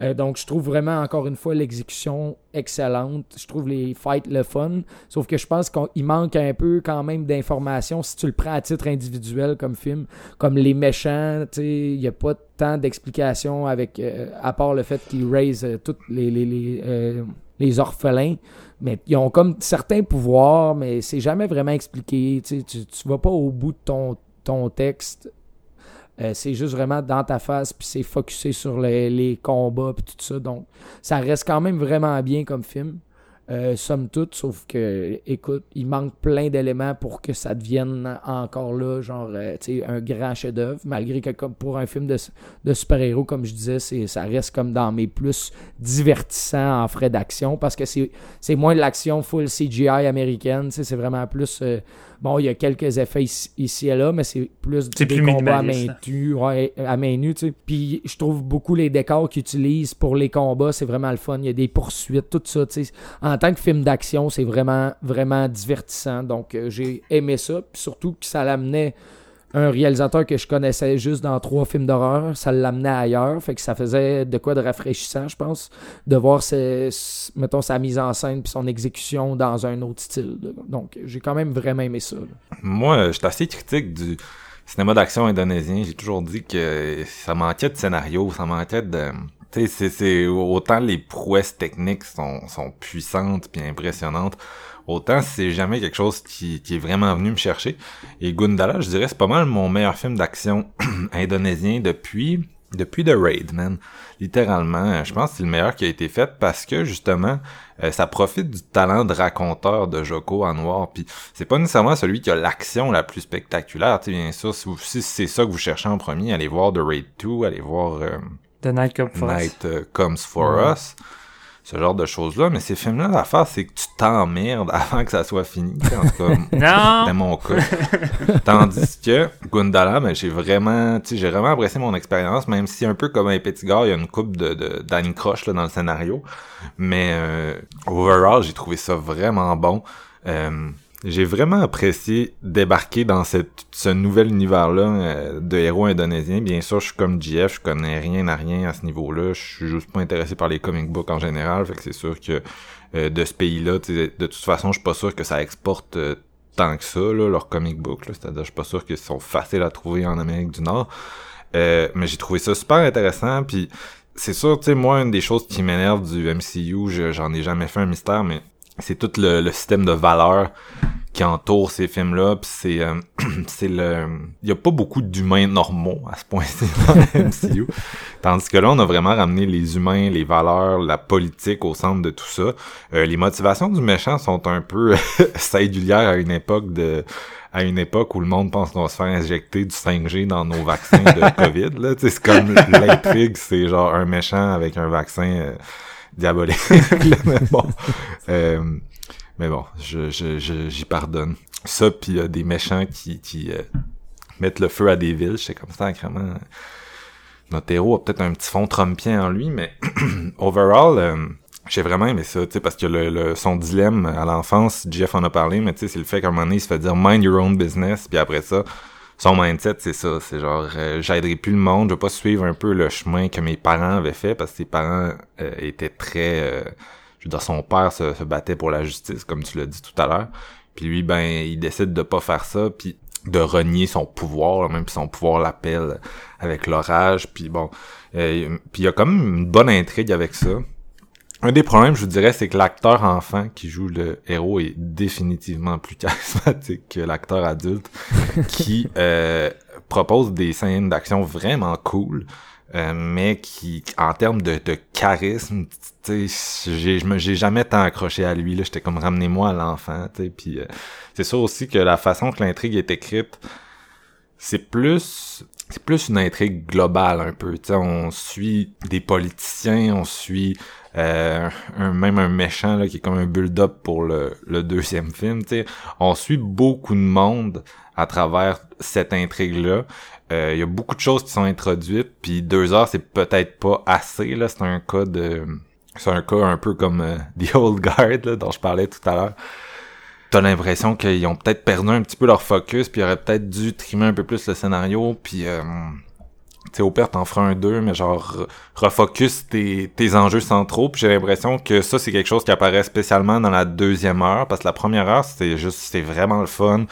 Euh, donc, je trouve vraiment, encore une fois, l'exécution excellente. Je trouve les fights le fun. Sauf que je pense qu'il manque un peu quand même d'informations si tu le prends à titre individuel comme film. Comme les méchants, tu il n'y a pas tant d'explications avec, euh, à part le fait qu'ils raisent euh, tous les, les, les, orphelins. Mais ils ont comme certains pouvoirs, mais c'est jamais vraiment expliqué. Tu, tu vas pas au bout de ton, ton texte euh, c'est juste vraiment dans ta face, puis c'est focusé sur les, combats, puis tout ça. Donc, ça reste quand même vraiment bien comme film. Euh, somme toute, sauf que, écoute, il manque plein d'éléments pour que ça devienne encore là, genre, euh, tu sais, un grand chef-d'œuvre, malgré que comme pour un film de, de super-héros, comme je disais, ça reste comme dans mes plus divertissants en frais d'action, parce que c'est, c'est moins de l'action full CGI américaine, c'est vraiment plus Bon, il y a quelques effets ici, et là, mais c'est plus des plus combats à main, nue, à main nue. Tu sais. Puis je trouve beaucoup les décors qu'ils utilisent pour les combats, c'est vraiment le fun. Il y a des poursuites, tout ça. Tu sais. En tant que film d'action, c'est vraiment, vraiment divertissant. Donc euh, j'ai aimé ça. Puis surtout que ça l'amenait un réalisateur que je connaissais juste dans trois films d'horreur, ça l'amenait ailleurs, fait que ça faisait de quoi de rafraîchissant, je pense, de voir mettons, sa mise en scène puis son exécution dans un autre style. Donc, j'ai quand même vraiment aimé ça. Moi, je suis assez critique du cinéma d'action indonésien. J'ai toujours dit que ça manquait de scénario, ça manquait de... Tu sais, c'est autant les prouesses techniques sont, sont puissantes puis impressionnantes, Autant c'est jamais quelque chose qui, qui, est vraiment venu me chercher. Et Gundala, je dirais, c'est pas mal mon meilleur film d'action indonésien depuis depuis The Raid, man. Littéralement, je pense que c'est le meilleur qui a été fait parce que justement, euh, ça profite du talent de raconteur de Joko Anwar. Puis c'est pas nécessairement celui qui a l'action la plus spectaculaire. Tu bien sûr, si, c'est ça que vous cherchez en premier, allez voir The Raid 2, allez voir euh, The Night Comes For Night, uh, Comes For Us ce genre de choses-là. Mais ces films-là, l'affaire, c'est que tu t'emmerdes avant que ça soit fini. En tout cas, c'était mon cas. Tandis que Gundala, ben, j'ai vraiment, j'ai vraiment apprécié mon expérience, même si un peu comme un petit gars, il y a une coupe de, d'Annie Croche là, dans le scénario. Mais euh, overall, j'ai trouvé ça vraiment bon. Euh, j'ai vraiment apprécié débarquer dans ce nouvel univers-là euh, de héros indonésiens. Bien sûr, je suis comme JF, je connais rien à rien à ce niveau-là. Je suis juste pas intéressé par les comic books en général. Fait que c'est sûr que euh, de ce pays-là, de toute façon, je suis pas sûr que ça exporte euh, tant que ça, là, leurs comic books. C'est-à-dire, je suis pas sûr qu'ils sont faciles à trouver en Amérique du Nord. mais j'ai trouvé ça super intéressant. Puis c'est sûr, tu sais, moi, une des choses qui m'énerve du MCU, j'en ai jamais fait un mystère, mais c'est tout le, système de valeurs qui entoure ces films-là. Puis c'est, euh, c'est le, il y a pas beaucoup d'humains normaux à ce point-ci dans le MCU. Tandis que là, on a vraiment ramené les humains, les valeurs, la politique au centre de tout ça. Euh, les motivations du méchant sont un peu singulières à une époque de à une époque où le monde pense qu'on va se faire injecter du 5G dans nos vaccins de COVID. Là, c'est comme l'intrigue, c'est genre un méchant avec un vaccin. Euh, diabolique. mais bon, euh, mais bon, je, je, j'y pardonne. Ça, puis a des méchants qui, qui euh, mettent le feu à des villes, c'est comme ça, vraiment. Notre héros a peut-être un petit fond trumpien en lui, mais overall, euh, j'ai vraiment aimé ça, tu sais, parce que le, le, son dilemme à l'enfance, Jeff en a parlé, mais tu sais, c'est le fait qu'à un moment donné, il se fait dire mind your own business, puis après ça, son mindset, c'est ça. C'est genre, euh, j'aiderai plus le monde, je vais pas suivre un peu le chemin que mes parents avaient fait, parce que ses parents euh, étaient très... Euh, je veux dire, son père se, battait pour la justice, comme tu l'as dit tout à l'heure. Puis lui, ben, il décide de pas faire ça, puis de renier son pouvoir, même puis son pouvoir l'appelle avec l'orage. Puis bon, puis il y a comme une bonne intrigue avec ça. Un des problèmes, je vous dirais, c'est que l'acteur enfant qui joue le héros est définitivement plus charismatique que l'acteur adulte qui, euh, propose des scènes d'action vraiment cool. Euh, mais qui, en termes de, de charisme, tu sais, j'ai, jamais tant accroché à lui, là. J'étais comme, ramenez-moi à l'enfant, tu sais. Puis, euh, c'est sûr aussi que la façon que l'intrigue est écrite, c'est plus, c'est plus une intrigue globale, un peu, tu sais. On suit des politiciens, on suit, euh, même un méchant, là, qui est comme un build-up pour le, deuxième film, tu sais. On suit beaucoup de monde à travers cette intrigue-là. Euh, Il y a beaucoup de choses qui sont introduites, puis deux heures, c'est peut-être pas assez, là. C'est un cas de... C'est un cas un peu comme euh, The Old Guard, là, dont je parlais tout à l'heure. T'as l'impression qu'ils ont peut-être perdu un petit peu leur focus, puis ils auraient peut-être dû trimer un peu plus le scénario, puis... Euh, tu sais, au pire, t'en feras un 2, mais genre, re- refocus tes, tes enjeux centraux. Puis j'ai l'impression que ça, c'est quelque chose qui apparaît spécialement dans la deuxième heure, parce que la première heure, c'était juste, c'était vraiment le fun.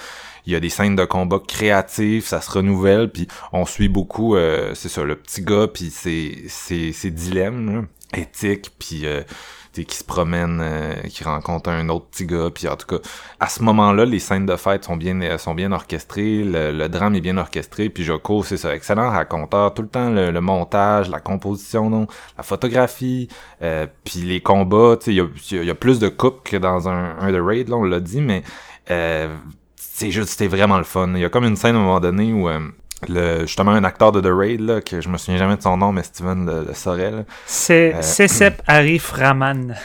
Il y a des scènes de combat créatives, ça se renouvelle, puis on suit beaucoup, euh, c'est ça, le petit gars, puis ses, ses, ses dilemmes là, éthiques, puis euh, qui se promène, euh, qui rencontre un autre petit gars, puis en tout cas, à ce moment-là, les scènes de fête sont bien euh, sont bien orchestrées, le, le drame est bien orchestré, puis Joko, c'est ça, excellent raconteur, tout le temps le, le montage, la composition, non, la photographie, euh, puis les combats, tu sais, il y a, y a- plus de coupes que dans un, un de Raid, là, on l'a dit, mais euh, c'est juste, c'était vraiment le fun. Il y a comme une scène à un moment donné où euh, le, justement un acteur de The Raid, là, que je me souviens jamais de son nom, mais Steven le, le là. C'est Euh, Cecep Arif Rahman.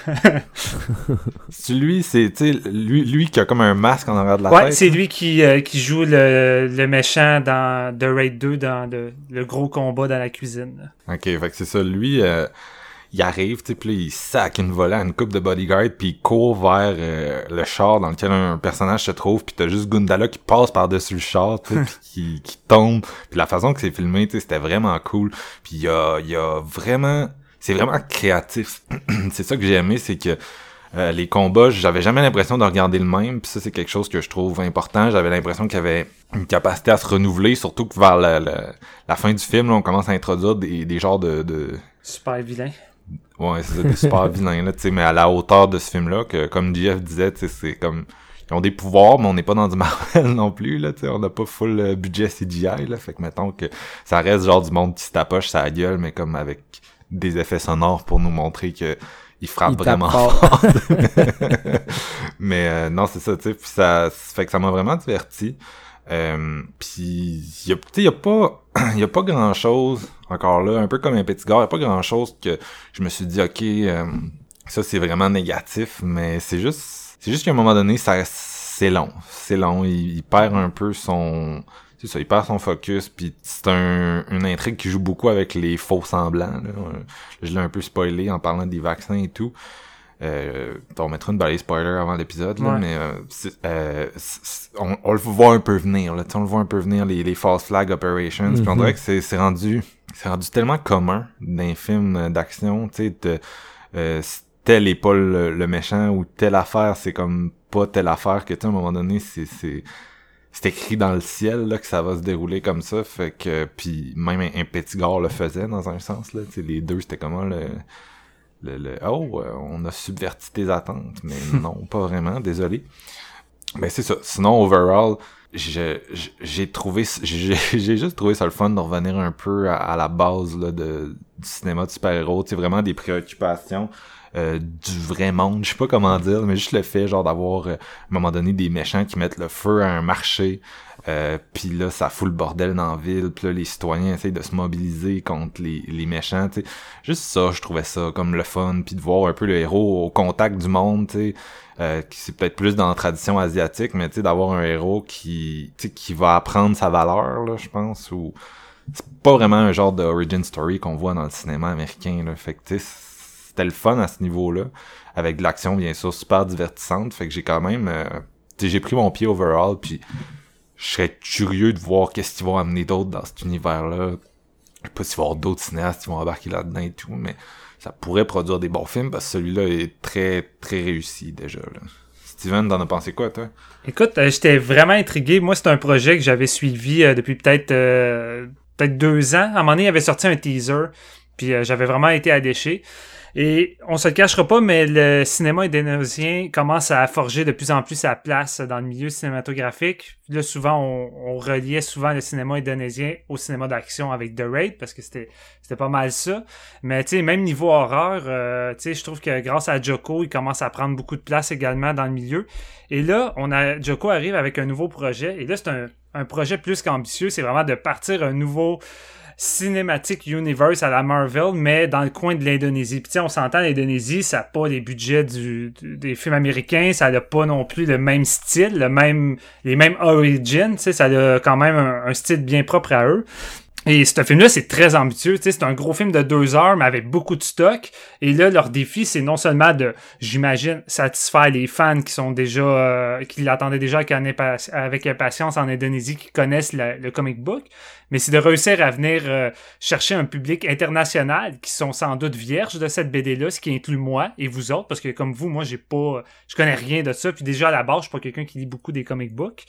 C'est lui, c'est, lui, lui qui a comme un masque en arrière de la Ouais, tête. c'est lui qui, euh, qui joue le, le méchant dans The Raid 2, dans le, le gros combat dans la cuisine. Ok, fait que c'est ça. Lui, euh, il arrive, tu puis il sac une volée à une coupe de bodyguard, puis il court vers euh, le char dans lequel un personnage se trouve, puis t'as juste Gundala qui passe par-dessus le char, tu qui, qui tombe. Puis la façon que c'est filmé, tu c'était vraiment cool. Puis il y a, y a vraiment... C'est vraiment créatif. c'est ça que j'ai aimé, c'est que euh, les combats, j'avais jamais l'impression de regarder le même, puis ça c'est quelque chose que je trouve important. J'avais l'impression qu'il y avait une capacité à se renouveler, surtout que vers la, la, la fin du film, là, on commence à introduire des, des genres de, de Super vilain. Ouais, c'est des super vilains là, tu sais, mais à la hauteur de ce film-là, que comme Jeff disait, tu sais, c'est comme ils ont des pouvoirs, mais on n'est pas dans du Marvel non plus, là, tu sais, on n'a pas full euh, budget CGI, là, fait que mettons que ça reste genre du monde qui se tapoche sa gueule, mais comme avec des effets sonores pour nous montrer que il frappe Il vraiment fort. mais euh, non, c'est ça, tu sais, puis ça, fait que ça m'a vraiment diverti. Euh, puis sais, y a pas, y a pas grand chose encore là, un peu comme un petit gars, y a pas grand chose que je me suis dit, ok, euh, ça c'est vraiment négatif, mais c'est juste, c'est juste qu'à un moment donné, ça, c'est long, c'est long, il, il perd un peu son, c'est ça, il perd son focus, puis c'est un, une intrigue qui joue beaucoup avec les faux semblants. Là. Euh, Je l'ai un peu spoilé en parlant des vaccins et tout. Euh, on mettra une balise spoiler avant l'épisode, là, Ouais. mais euh, euh, on, on le voit un peu venir. Là, on le voit un peu venir les, les false flag operations. Puis on dirait que c'est c'est rendu, c'est rendu tellement commun d'un film d'action. Tu sais, euh, tel est pas le, le méchant ou telle affaire, c'est comme pas telle affaire que tu sais, à un moment donné, c'est c'est c'est écrit dans le ciel là que ça va se dérouler comme ça. Fait que puis même un, un petit gars le faisait dans un sens là tu sais, les deux c'était comment le le, le- oh euh, on a subverti tes attentes. Mais non pas vraiment désolé. Mais c'est ça. Sinon overall j'ai trouvé j'ai juste trouvé ça le fun de revenir un peu à, à la base là, de du cinéma de super-héros c'est vraiment des préoccupations euh, du vrai monde, je sais pas comment dire, mais juste le fait genre d'avoir euh, à un moment donné des méchants qui mettent le feu à un marché, euh, puis là ça fout le bordel dans la ville, puis là les citoyens essayent de se mobiliser contre les, les méchants, tu. Juste ça, je trouvais ça comme le fun, puis de voir un peu le héros au contact du monde, tu sais. Euh, qui c'est peut-être plus dans la tradition asiatique, mais tu sais d'avoir un héros qui qui va apprendre sa valeur là, je pense ou c'est pas vraiment un genre de origin story qu'on voit dans le cinéma américain là, fait que le fun à ce niveau-là avec de l'action bien sûr super divertissante, fait que j'ai quand même euh, j'ai pris mon pied overall puis je serais curieux de voir qu'est-ce qu'ils vont amener d'autre dans cet univers-là. Je sais pas s'il va y avoir d'autres cinéastes qui vont embarquer là-dedans et tout, mais ça pourrait produire des bons films parce que celui-là est très très réussi déjà. Steven, t'en as pensé quoi toi? Écoute, euh, j'étais vraiment intrigué. Moi, c'est un projet que j'avais suivi euh, depuis peut-être peut-être deux ans. À un moment donné, il avait sorti un teaser, puis j'avais vraiment été adéché. Et on se le cachera pas, mais le cinéma indonésien commence à forger de plus en plus sa place dans le milieu cinématographique. Là, souvent, on, on reliait souvent le cinéma indonésien au cinéma d'action avec The Raid, parce que c'était pas mal ça. Mais tu sais, même niveau horreur, euh, tu sais, je trouve que grâce à Joko, il commence à prendre beaucoup de place également dans le milieu. Et là, on a Joko arrive avec un nouveau projet. Et là, c'est un, un projet plus qu'ambitieux. C'est vraiment de partir un nouveau cinématique universe à la Marvel, mais dans le coin de l'Indonésie. Puis on s'entend, l'Indonésie, ça n'a pas les budgets du, des films américains, ça n'a pas non plus le même style, le même, les mêmes origins, ça a quand même un, style bien propre à eux. Et ce film-là, c'est très ambitieux. C'est un gros film de deux heures, mais avec beaucoup de stock. Et là, leur défi, c'est non seulement de, j'imagine, satisfaire les fans qui sont déjà, euh, qui l'attendaient déjà avec impatience en Indonésie, qui connaissent le comic book, mais c'est de réussir à venir euh, chercher un public international qui sont sans doute vierges de cette BD-là, ce qui inclut moi et vous autres, parce que comme vous, moi, j'ai pas, je connais rien de ça. Puis déjà à la base, je suis pas quelqu'un qui lit beaucoup des comic books.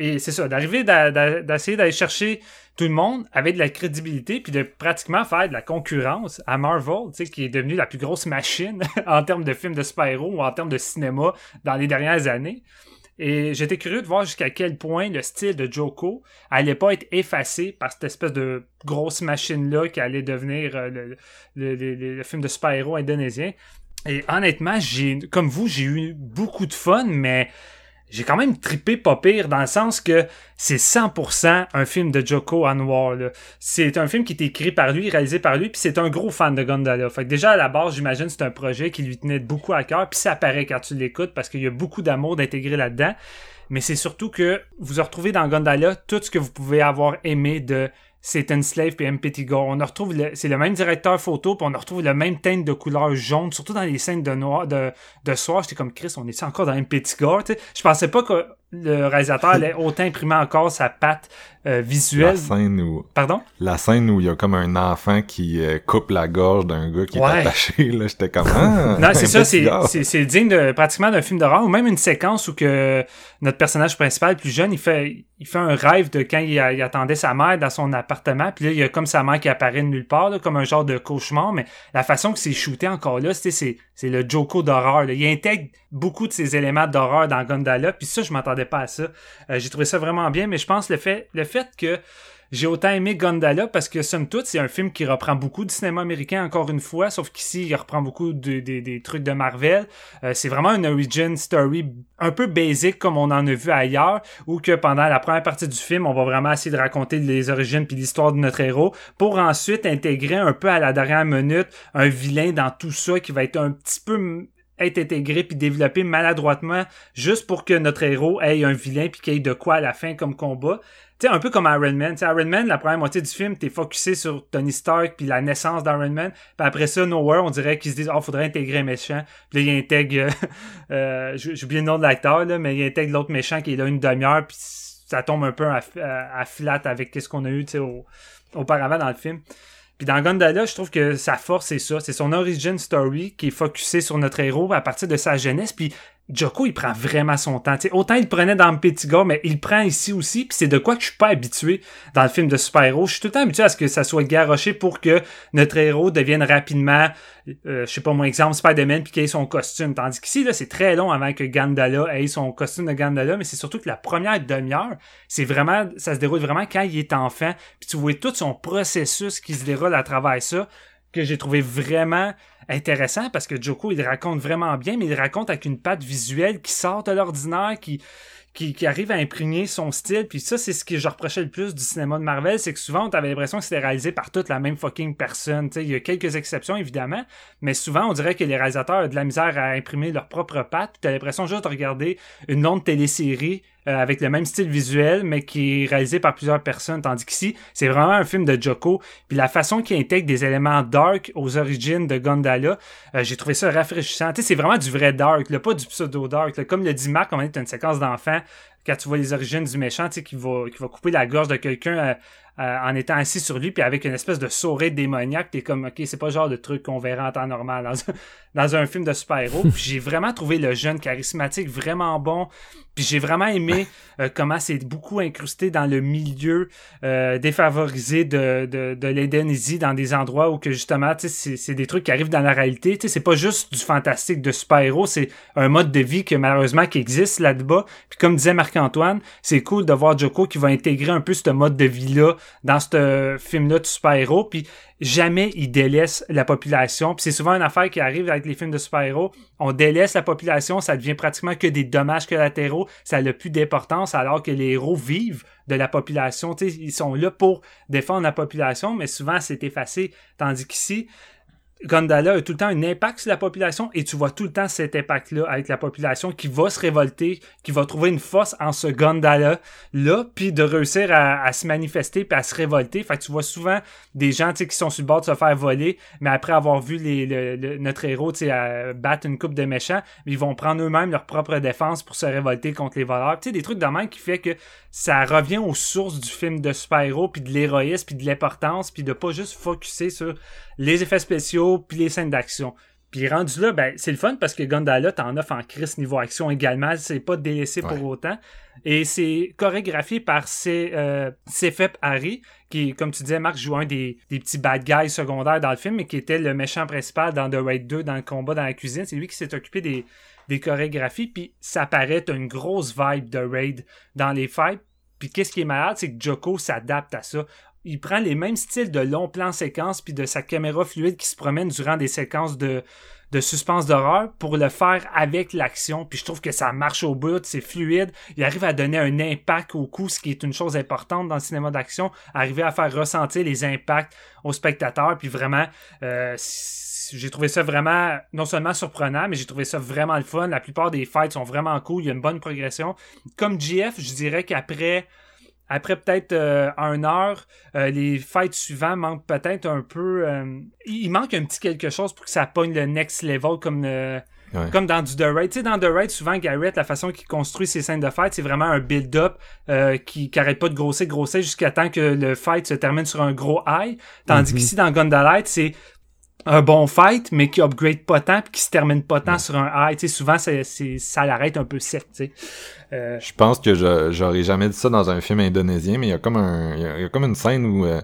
Et c'est ça, d'arriver d'essayer d'aller chercher tout le monde avec de la crédibilité, puis de pratiquement faire de la concurrence à Marvel, qui est devenue la plus grosse machine en termes de films de super-héros ou en termes de cinéma dans les dernières années. Et j'étais curieux de voir jusqu'à quel point le style de Joko allait pas être effacé par cette espèce de grosse machine-là qui allait devenir euh, le, film de super-héros indonésien. Et honnêtement, comme vous, j'ai eu beaucoup de fun, mais j'ai quand même trippé pas pire dans le sens que c'est 100% un film de Joko Anwar. C'est un film qui est écrit par lui, réalisé par lui, puis c'est un gros fan de Gondala. Fait que déjà à la base, j'imagine c'est un projet qui lui tenait beaucoup à cœur, puis ça apparaît quand tu l'écoutes parce qu'il y a beaucoup d'amour d'intégrer là-dedans. Mais c'est surtout que vous retrouvez dans Gondala tout ce que vous pouvez avoir aimé de c'est Slave et M. Gore. On retrouve c'est le même directeur photo, puis on retrouve le même teinte de couleur jaune, surtout dans les scènes de noir, de, de soir. J'étais comme Chris, on est encore dans M. Gore, tu sais? Je pensais pas que le réalisateur allait autant imprimer encore sa patte euh, visuelle. La scène où... Pardon? La scène où il y a comme un enfant qui euh, coupe la gorge d'un gars qui est attaché, là, j'étais comme... Ah, non, c'est ça, c'est, c'est, digne de, pratiquement d'un film d'horreur, ou même une séquence où que notre personnage principal, plus jeune, il fait, il fait un rêve de quand il, attendait sa mère dans son appartement, puis là, il y a comme sa mère qui apparaît de nulle part, comme un genre de cauchemar, mais la façon que c'est shooté encore là, c'est, c'est le Joko d'horreur. Il intègre beaucoup de ces éléments d'horreur dans Gondala, puis ça, je m'attendais pas à ça. Euh, j'ai trouvé ça vraiment bien, mais je pense le fait, le fait que j'ai autant aimé Gondala parce que somme toute c'est un film qui reprend beaucoup du cinéma américain encore une fois, sauf qu'ici il reprend beaucoup des trucs de Marvel. Euh, c'est vraiment une origin story un peu basic comme on en a vu ailleurs, où que pendant la première partie du film on va vraiment essayer de raconter les origines puis l'histoire de notre héros, pour ensuite intégrer un peu à la dernière minute un vilain dans tout ça qui va être un petit peu être intégré puis développé maladroitement juste pour que notre héros ait un vilain puis qu'il ait de quoi à la fin comme combat. Tu sais, un peu comme Iron Man. Iron Man, la première moitié du film, t'es focusé sur Tony Stark puis la naissance d'Iron Man. Puis après ça, Nowhere, on dirait qu'ils se disent, oh, faudrait intégrer un méchant. Puis là, il intègre, euh, j'ai oublié le nom de l'acteur, là, mais il intègre l'autre méchant qui est là une demi-heure puis ça tombe un peu à, flat avec ce qu'on a eu, sais, auparavant dans le film. Puis dans Gondala, je trouve que sa force, c'est ça. C'est son origin story qui est focusé sur notre héros à partir de sa jeunesse. Puis Joko, il prend vraiment son temps. autant il prenait dans Petit Gars, mais il prend ici aussi. Puis c'est de quoi que je suis pas habitué dans le film de super-héros. Je suis tout le temps habitué à ce que ça soit garoché pour que notre héros devienne rapidement, euh, je sais pas mon exemple, Spider-Man, puis qu'il ait son costume. Tandis qu'ici, là, c'est très long avant que Gandala ait son costume de Gandala, mais c'est surtout que la première demi-heure, c'est vraiment, ça se déroule vraiment quand il est enfant. Puis tu vois tout son processus qui se déroule à travers ça que j'ai trouvé vraiment intéressant parce que Joko il raconte vraiment bien mais il raconte avec une patte visuelle qui sort de l'ordinaire qui qui, arrive à imprégner son style. Puis ça, c'est ce que je reprochais le plus du cinéma de Marvel, c'est que souvent, on avait l'impression que c'était réalisé par toute la même fucking personne. il y a quelques exceptions, évidemment, mais souvent, on dirait que les réalisateurs ont de la misère à imprimer leur propre patte. Tu as l'impression juste de regarder une longue télésérie euh, avec le même style visuel, mais qui est réalisé par plusieurs personnes. Tandis qu'ici, c'est vraiment un film de Joko. Puis la façon qu'il intègre des éléments dark aux origines de Gondala, euh, j'ai trouvé ça rafraîchissant. Tu c'est vraiment du vrai dark, là, pas du pseudo-dark. Comme le dit Marc, on est une séquence d'enfants quand tu vois les origines du méchant, tu sais, qui va, qui va couper la gorge de quelqu'un euh, en étant assis sur lui, puis avec une espèce de sourire démoniaque, t'es comme, ok, c'est pas le genre de truc qu'on verra en temps normal dans un, dans un film de super-héros. puis j'ai vraiment trouvé le jeune charismatique vraiment bon. Puis j'ai vraiment aimé euh, comment c'est beaucoup incrusté dans le milieu euh, défavorisé de, de, de dans des endroits où que justement, c'est, des trucs qui arrivent dans la réalité. Tu sais, c'est pas juste du fantastique de super-héros, c'est un mode de vie que malheureusement qui existe là-bas. Puis comme disait Marc-Antoine, c'est cool de voir Joko qui va intégrer un peu ce mode de vie-là dans ce film-là de super-héros. Puis jamais il délaisse la population. Puis c'est souvent une affaire qui arrive avec les films de super-héros. On délaisse la population, ça devient pratiquement que des dommages collatéraux. Ça n'a plus d'importance alors que les héros vivent de la population. sais, ils sont là pour défendre la population, mais souvent c'est effacé. Tandis qu'ici, Gondala a tout le temps un impact sur la population et tu vois tout le temps cet impact-là avec la population qui va se révolter, qui va trouver une force en ce Gondala là, puis de réussir à, se manifester puis à se révolter. Fait que tu vois souvent des gens qui sont sur le bord de se faire voler, mais après avoir vu les, notre héros battre une coupe de méchants, ils vont prendre eux-mêmes leur propre défense pour se révolter contre les voleurs. Tu sais, des trucs de même qui fait que ça revient aux sources du film de super-héros puis de l'héroïsme puis de l'importance puis de pas juste focuser sur les effets spéciaux, puis les scènes d'action. Puis rendu là, ben, c'est le fun parce que Gondala t'en offre en crise niveau action également. C'est pas délaissé pour autant. Et c'est chorégraphié par C, euh, Harry, qui, comme tu disais, Marc joue un des, petits bad guys secondaires dans le film, mais qui était le méchant principal dans The Raid 2, dans le combat dans la cuisine. C'est lui qui s'est occupé des, des chorégraphies. Puis ça paraît une grosse vibe de Raid dans les fights. Puis qu'est-ce qui est malade, c'est que Joko s'adapte à ça il prend les mêmes styles de long plan séquence puis de sa caméra fluide qui se promène durant des séquences de, de suspense d'horreur pour le faire avec l'action. Puis je trouve que ça marche au bout, c'est fluide. Il arrive à donner un impact au coup, ce qui est une chose importante dans le cinéma d'action. Arriver à faire ressentir les impacts aux spectateurs. Puis vraiment, euh, j'ai trouvé ça vraiment non seulement surprenant, mais j'ai trouvé ça vraiment le fun. La plupart des fights sont vraiment cool. Il y a une bonne progression. Comme GF, je dirais qu'après après peut-être euh, un heure, euh, les fights suivants manquent peut-être un peu. Euh, il manque un petit quelque chose pour que ça pogne le next level comme Comme dans du The Raid. Tu sais, dans The Raid, souvent, Garrett, la façon qu'il construit ses scènes de fight, c'est vraiment un build-up qui, qui arrête pas de grossir, grossir jusqu'à temps que le fight se termine sur un gros high. Tandis mm-hmm. qu'ici, dans Gundalight, c'est un bon fight, mais qui upgrade pas tant puis qui se termine pas tant sur un high. Tu sais, souvent, c'est, ça l'arrête un peu sec, tu sais. Euh, je pense que j'aurais jamais dit ça dans un film indonésien, mais il y a comme un, il y a, comme une scène où euh,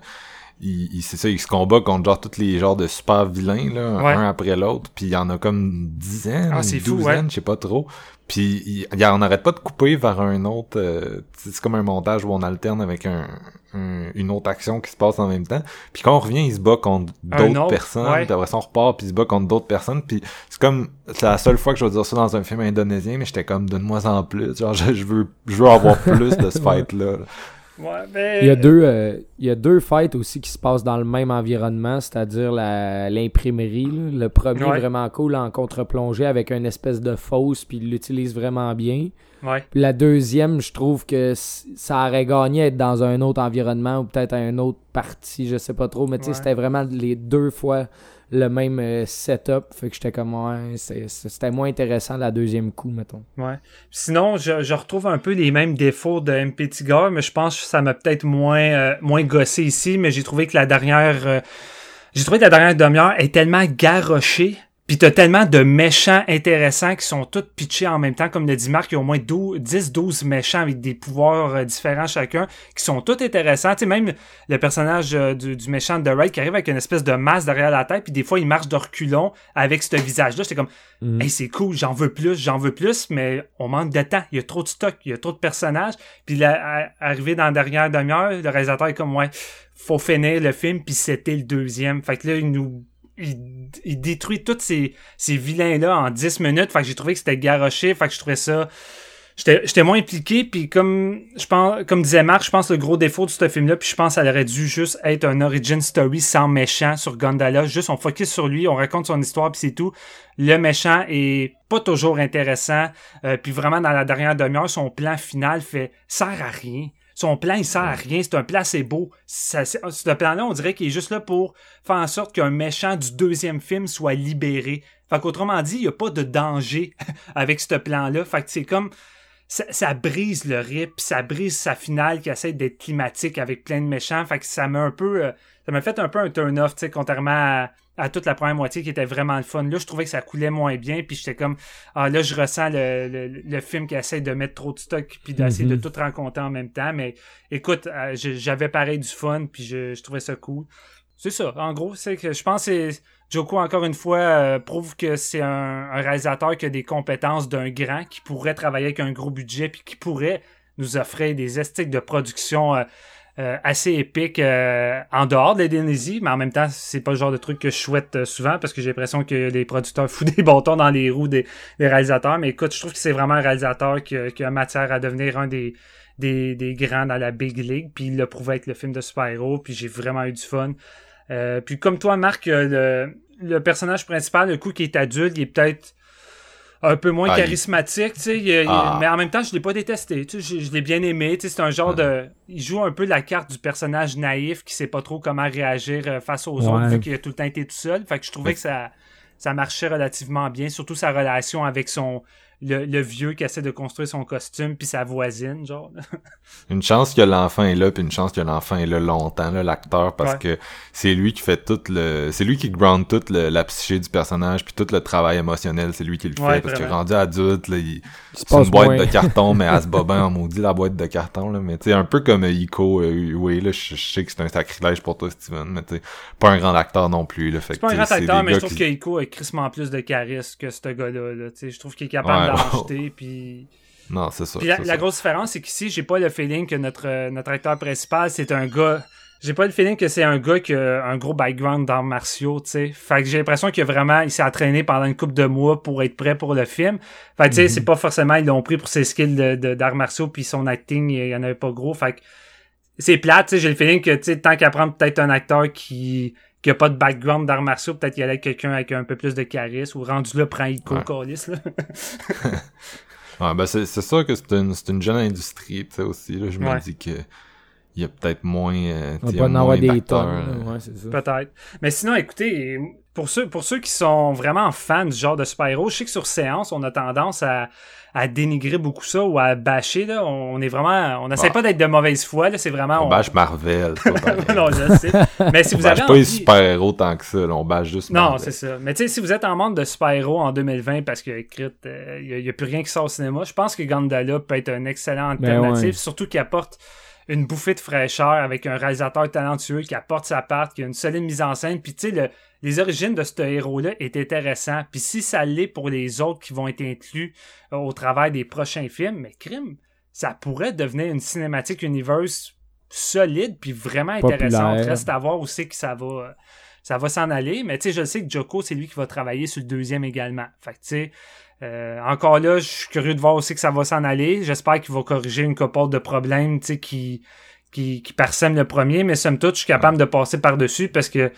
il, c'est ça, il se combat contre genre tous les genres de super vilains là, un après l'autre, puis il y en a comme une dizaine, ah, une douzaine, je sais pas trop. Puis il, il, on n'arrête pas de couper vers un autre. Euh, c'est comme un montage où on alterne avec un, une autre action qui se passe en même temps. Puis quand on revient, il se bat contre d'autres personnes. Puis après ça, on repart, puis il se bat contre d'autres personnes. Puis c'est comme c'est la seule fois que je vais dire ça dans un film indonésien, mais j'étais comme moins en plus. Genre je, veux je veux avoir plus de ce Il, y a deux, euh, il y a deux fights aussi qui se passent dans le même environnement, c'est-à-dire l'imprimerie. Le premier vraiment cool en contre-plongée avec une espèce de fausse, puis il l'utilise vraiment bien. Puis la deuxième, je trouve que ça aurait gagné être dans un autre environnement ou peut-être un autre partie, je sais pas trop, mais tu sais, c'était vraiment les deux fois le même euh, setup. Fait que j'étais comme, ouais, c'était moins intéressant la deuxième coup, mettons. Ouais. Sinon, je, retrouve un peu les mêmes défauts de MP Tigger, mais je pense que ça m'a peut-être moins, euh, moins gossé ici, mais j'ai trouvé que la dernière. Euh, j'ai trouvé que la dernière demi-heure est tellement garochée puis t'as tellement de méchants intéressants qui sont tous pitchés en même temps. Comme le dit Marc, il y a au moins 10-12 méchants avec des pouvoirs euh, différents chacun, qui sont tous intéressants. Tu sais, même le personnage euh, du, méchant de Raid qui arrive avec une espèce de masse derrière la tête, puis des fois il marche de reculons avec ce visage-là. J'étais comme, mm. hey, c'est cool, j'en veux plus, j'en veux plus, mais on manque de temps. Il y a trop de stock, il y a trop de personnages. Puis là, arrivé dans la dernière demi-heure, le réalisateur est comme, ouais, faut finir le film, puis c'était le deuxième. Fait que là, il nous il, détruit tous ces, ces vilains-là en 10 minutes. Fait que j'ai trouvé que c'était garoché. Fait que je trouvais ça. J'étais moins impliqué, puis comme je pense, comme disait Marc, je pense le gros défaut de ce film-là, puis je pense qu'elle aurait dû juste être un origin story sans méchant sur Gondala. Juste on focus sur lui, on raconte son histoire, puis c'est tout. Le méchant est pas toujours intéressant, euh, puis vraiment dans la dernière demi-heure, son plan final fait sert à rien. Son plan, il sert à rien. C'est un placebo. Ça, ce plan-là, on dirait qu'il est juste là pour faire en sorte qu'un méchant du deuxième film soit libéré. Fait qu'autrement dit, il n'y a pas de danger avec ce plan-là. Fait que c'est comme ça, ça brise le rip, ça brise sa finale qui essaie d'être climatique avec plein de méchants. Fait que ça m'a un peu. euh, ça m'a fait un peu un turn-off, tu sais, contrairement à, à toute la première moitié qui était vraiment le fun. Là, je trouvais que ça coulait moins bien, puis j'étais comme, ah là, je ressens le, le, le film qui essaie de mettre trop de stock, puis d'essayer Mhm. de tout rencontrer en même temps. Mais écoute, euh, j'avais pareil du fun, puis je, je trouvais ça cool. C'est ça, en gros, c'est que je pense que Joko, encore une fois, euh, prouve que c'est un, un réalisateur qui a des compétences d'un grand, qui pourrait travailler avec un gros budget, puis qui pourrait nous offrir des esthétiques de production euh, euh, assez épiques euh, en dehors de l'Indonésie, mais en même temps, c'est pas le genre de truc que je souhaite euh, souvent, parce que j'ai l'impression que les producteurs foutent des bâtons dans les roues des, réalisateurs. Mais écoute, je trouve que c'est vraiment un réalisateur qui, a- qui a matière à devenir un des, des, des grands dans la Big League, puis il l'a prouvé avec le film de super-héros, puis j'ai vraiment eu du fun. Euh, puis comme toi, Marc, euh, le, le personnage principal, le coup qui est adulte, il est peut-être un peu moins Ah, il- charismatique, tu sais, il- il- Ah. mais en même temps, je l'ai pas détesté, tu sais, je, je l'ai bien aimé, tu sais, c'est un genre de... Il joue un peu la carte du personnage naïf qui sait pas trop comment réagir euh, face aux Ouais. autres, vu qu'il a tout le temps été tout seul, fait que je trouvais que ça, ça marchait relativement bien, surtout sa relation avec son... Le, le vieux qui essaie de construire son costume, puis sa voisine, genre. Une chance que l'enfant est là, puis une chance que l'enfant est là longtemps, là, l'acteur, parce Ouais. que c'est lui qui fait tout le... C'est lui qui ground toute le- la psyché du personnage, puis tout le travail émotionnel, c'est lui qui le fait, Ouais, parce que rendu adulte, là, il... c'est une boîte moins. de carton, mais se bat bien en maudit, la boîte de carton, là, mais tu sais, un peu comme euh, Iko, euh, oui, là, je, je sais que c'est un sacrilège pour toi, Steven, mais tu sais, pas un grand acteur non plus, là, fait C'est pas un que, grand acteur, des mais je gars trouve qui- que Iko a crissement plus de charisme que ce gars-là. là. Tu sais, Je trouve qu'il est capable Ouais. Puis... Non, c'est ça. Puis la, c'est la ça. grosse différence, c'est qu'ici, j'ai pas le feeling que notre, euh, notre acteur principal, c'est un gars. J'ai pas le feeling que c'est un gars qui a un gros background d'arts martiaux, tu sais. Fait que j'ai l'impression qu'il a vraiment, il s'est entraîné pendant une couple de mois pour être prêt pour le film. Fait que tu sais, c'est pas forcément, ils l'ont pris pour ses skills de, de- d'arts martiaux, puis son acting, il y en avait pas gros. Fait que c'est plate, tu sais. J'ai le feeling que, tu sais, tant qu'à prendre peut-être un acteur qui, qui a pas de background d'arts martiaux, peut-être qu'il y allait quelqu'un avec un peu plus de charisme, ou rendu là, prend Ico, Ouais. là. Ouais, ben c'est sûr que c'est une, c'est une jeune industrie, tu sais, aussi, là, je me Ouais. dis que il y a peut-être moins, euh, On tu sais, va pas en moins avoir des tonnes. euh, Ouais. Peut-être. Mais sinon, écoutez, pour ceux, pour ceux qui sont vraiment fans du genre de super-héros, je sais que sur séance, on a tendance à, à dénigrer beaucoup ça ou à bâcher. Là. On est vraiment. On n'essaie Bah. pas d'être de mauvaise foi. Là. C'est vraiment. On bâche Marvel, non, je sais. Mais si on vous bâche avez pas les envie- super-héros tant que ça, là, on bâche juste Non, Marvel. c'est ça. Mais tu sais, si vous êtes en monde de super-héros en 2020 parce que, il n'y a, plus rien qui sort au cinéma, je pense que Gandala peut être un excellent Ben alternative, ouais. surtout qu'il apporte une bouffée de fraîcheur avec un réalisateur talentueux qui apporte sa part, qui a une solide mise en scène. Puis tu sais, le- les origines de ce héros-là est intéressant. Puis si ça l'est pour les autres qui vont être inclus euh, au travers des prochains films, mais crime, ça pourrait devenir une cinématique universe solide puis vraiment intéressante. Reste à voir où c'est que ça va. ça va s'en aller. Mais tu sais, je sais que Joko, c'est lui qui va travailler sur le deuxième également. Fait que tu sais, euh, encore là, je suis curieux de voir aussi que ça va s'en aller. J'espère qu'il va corriger une couple de problèmes, tu sais, qui, qui, qui parsèment le premier, mais somme toute, je suis capable de passer par-dessus parce que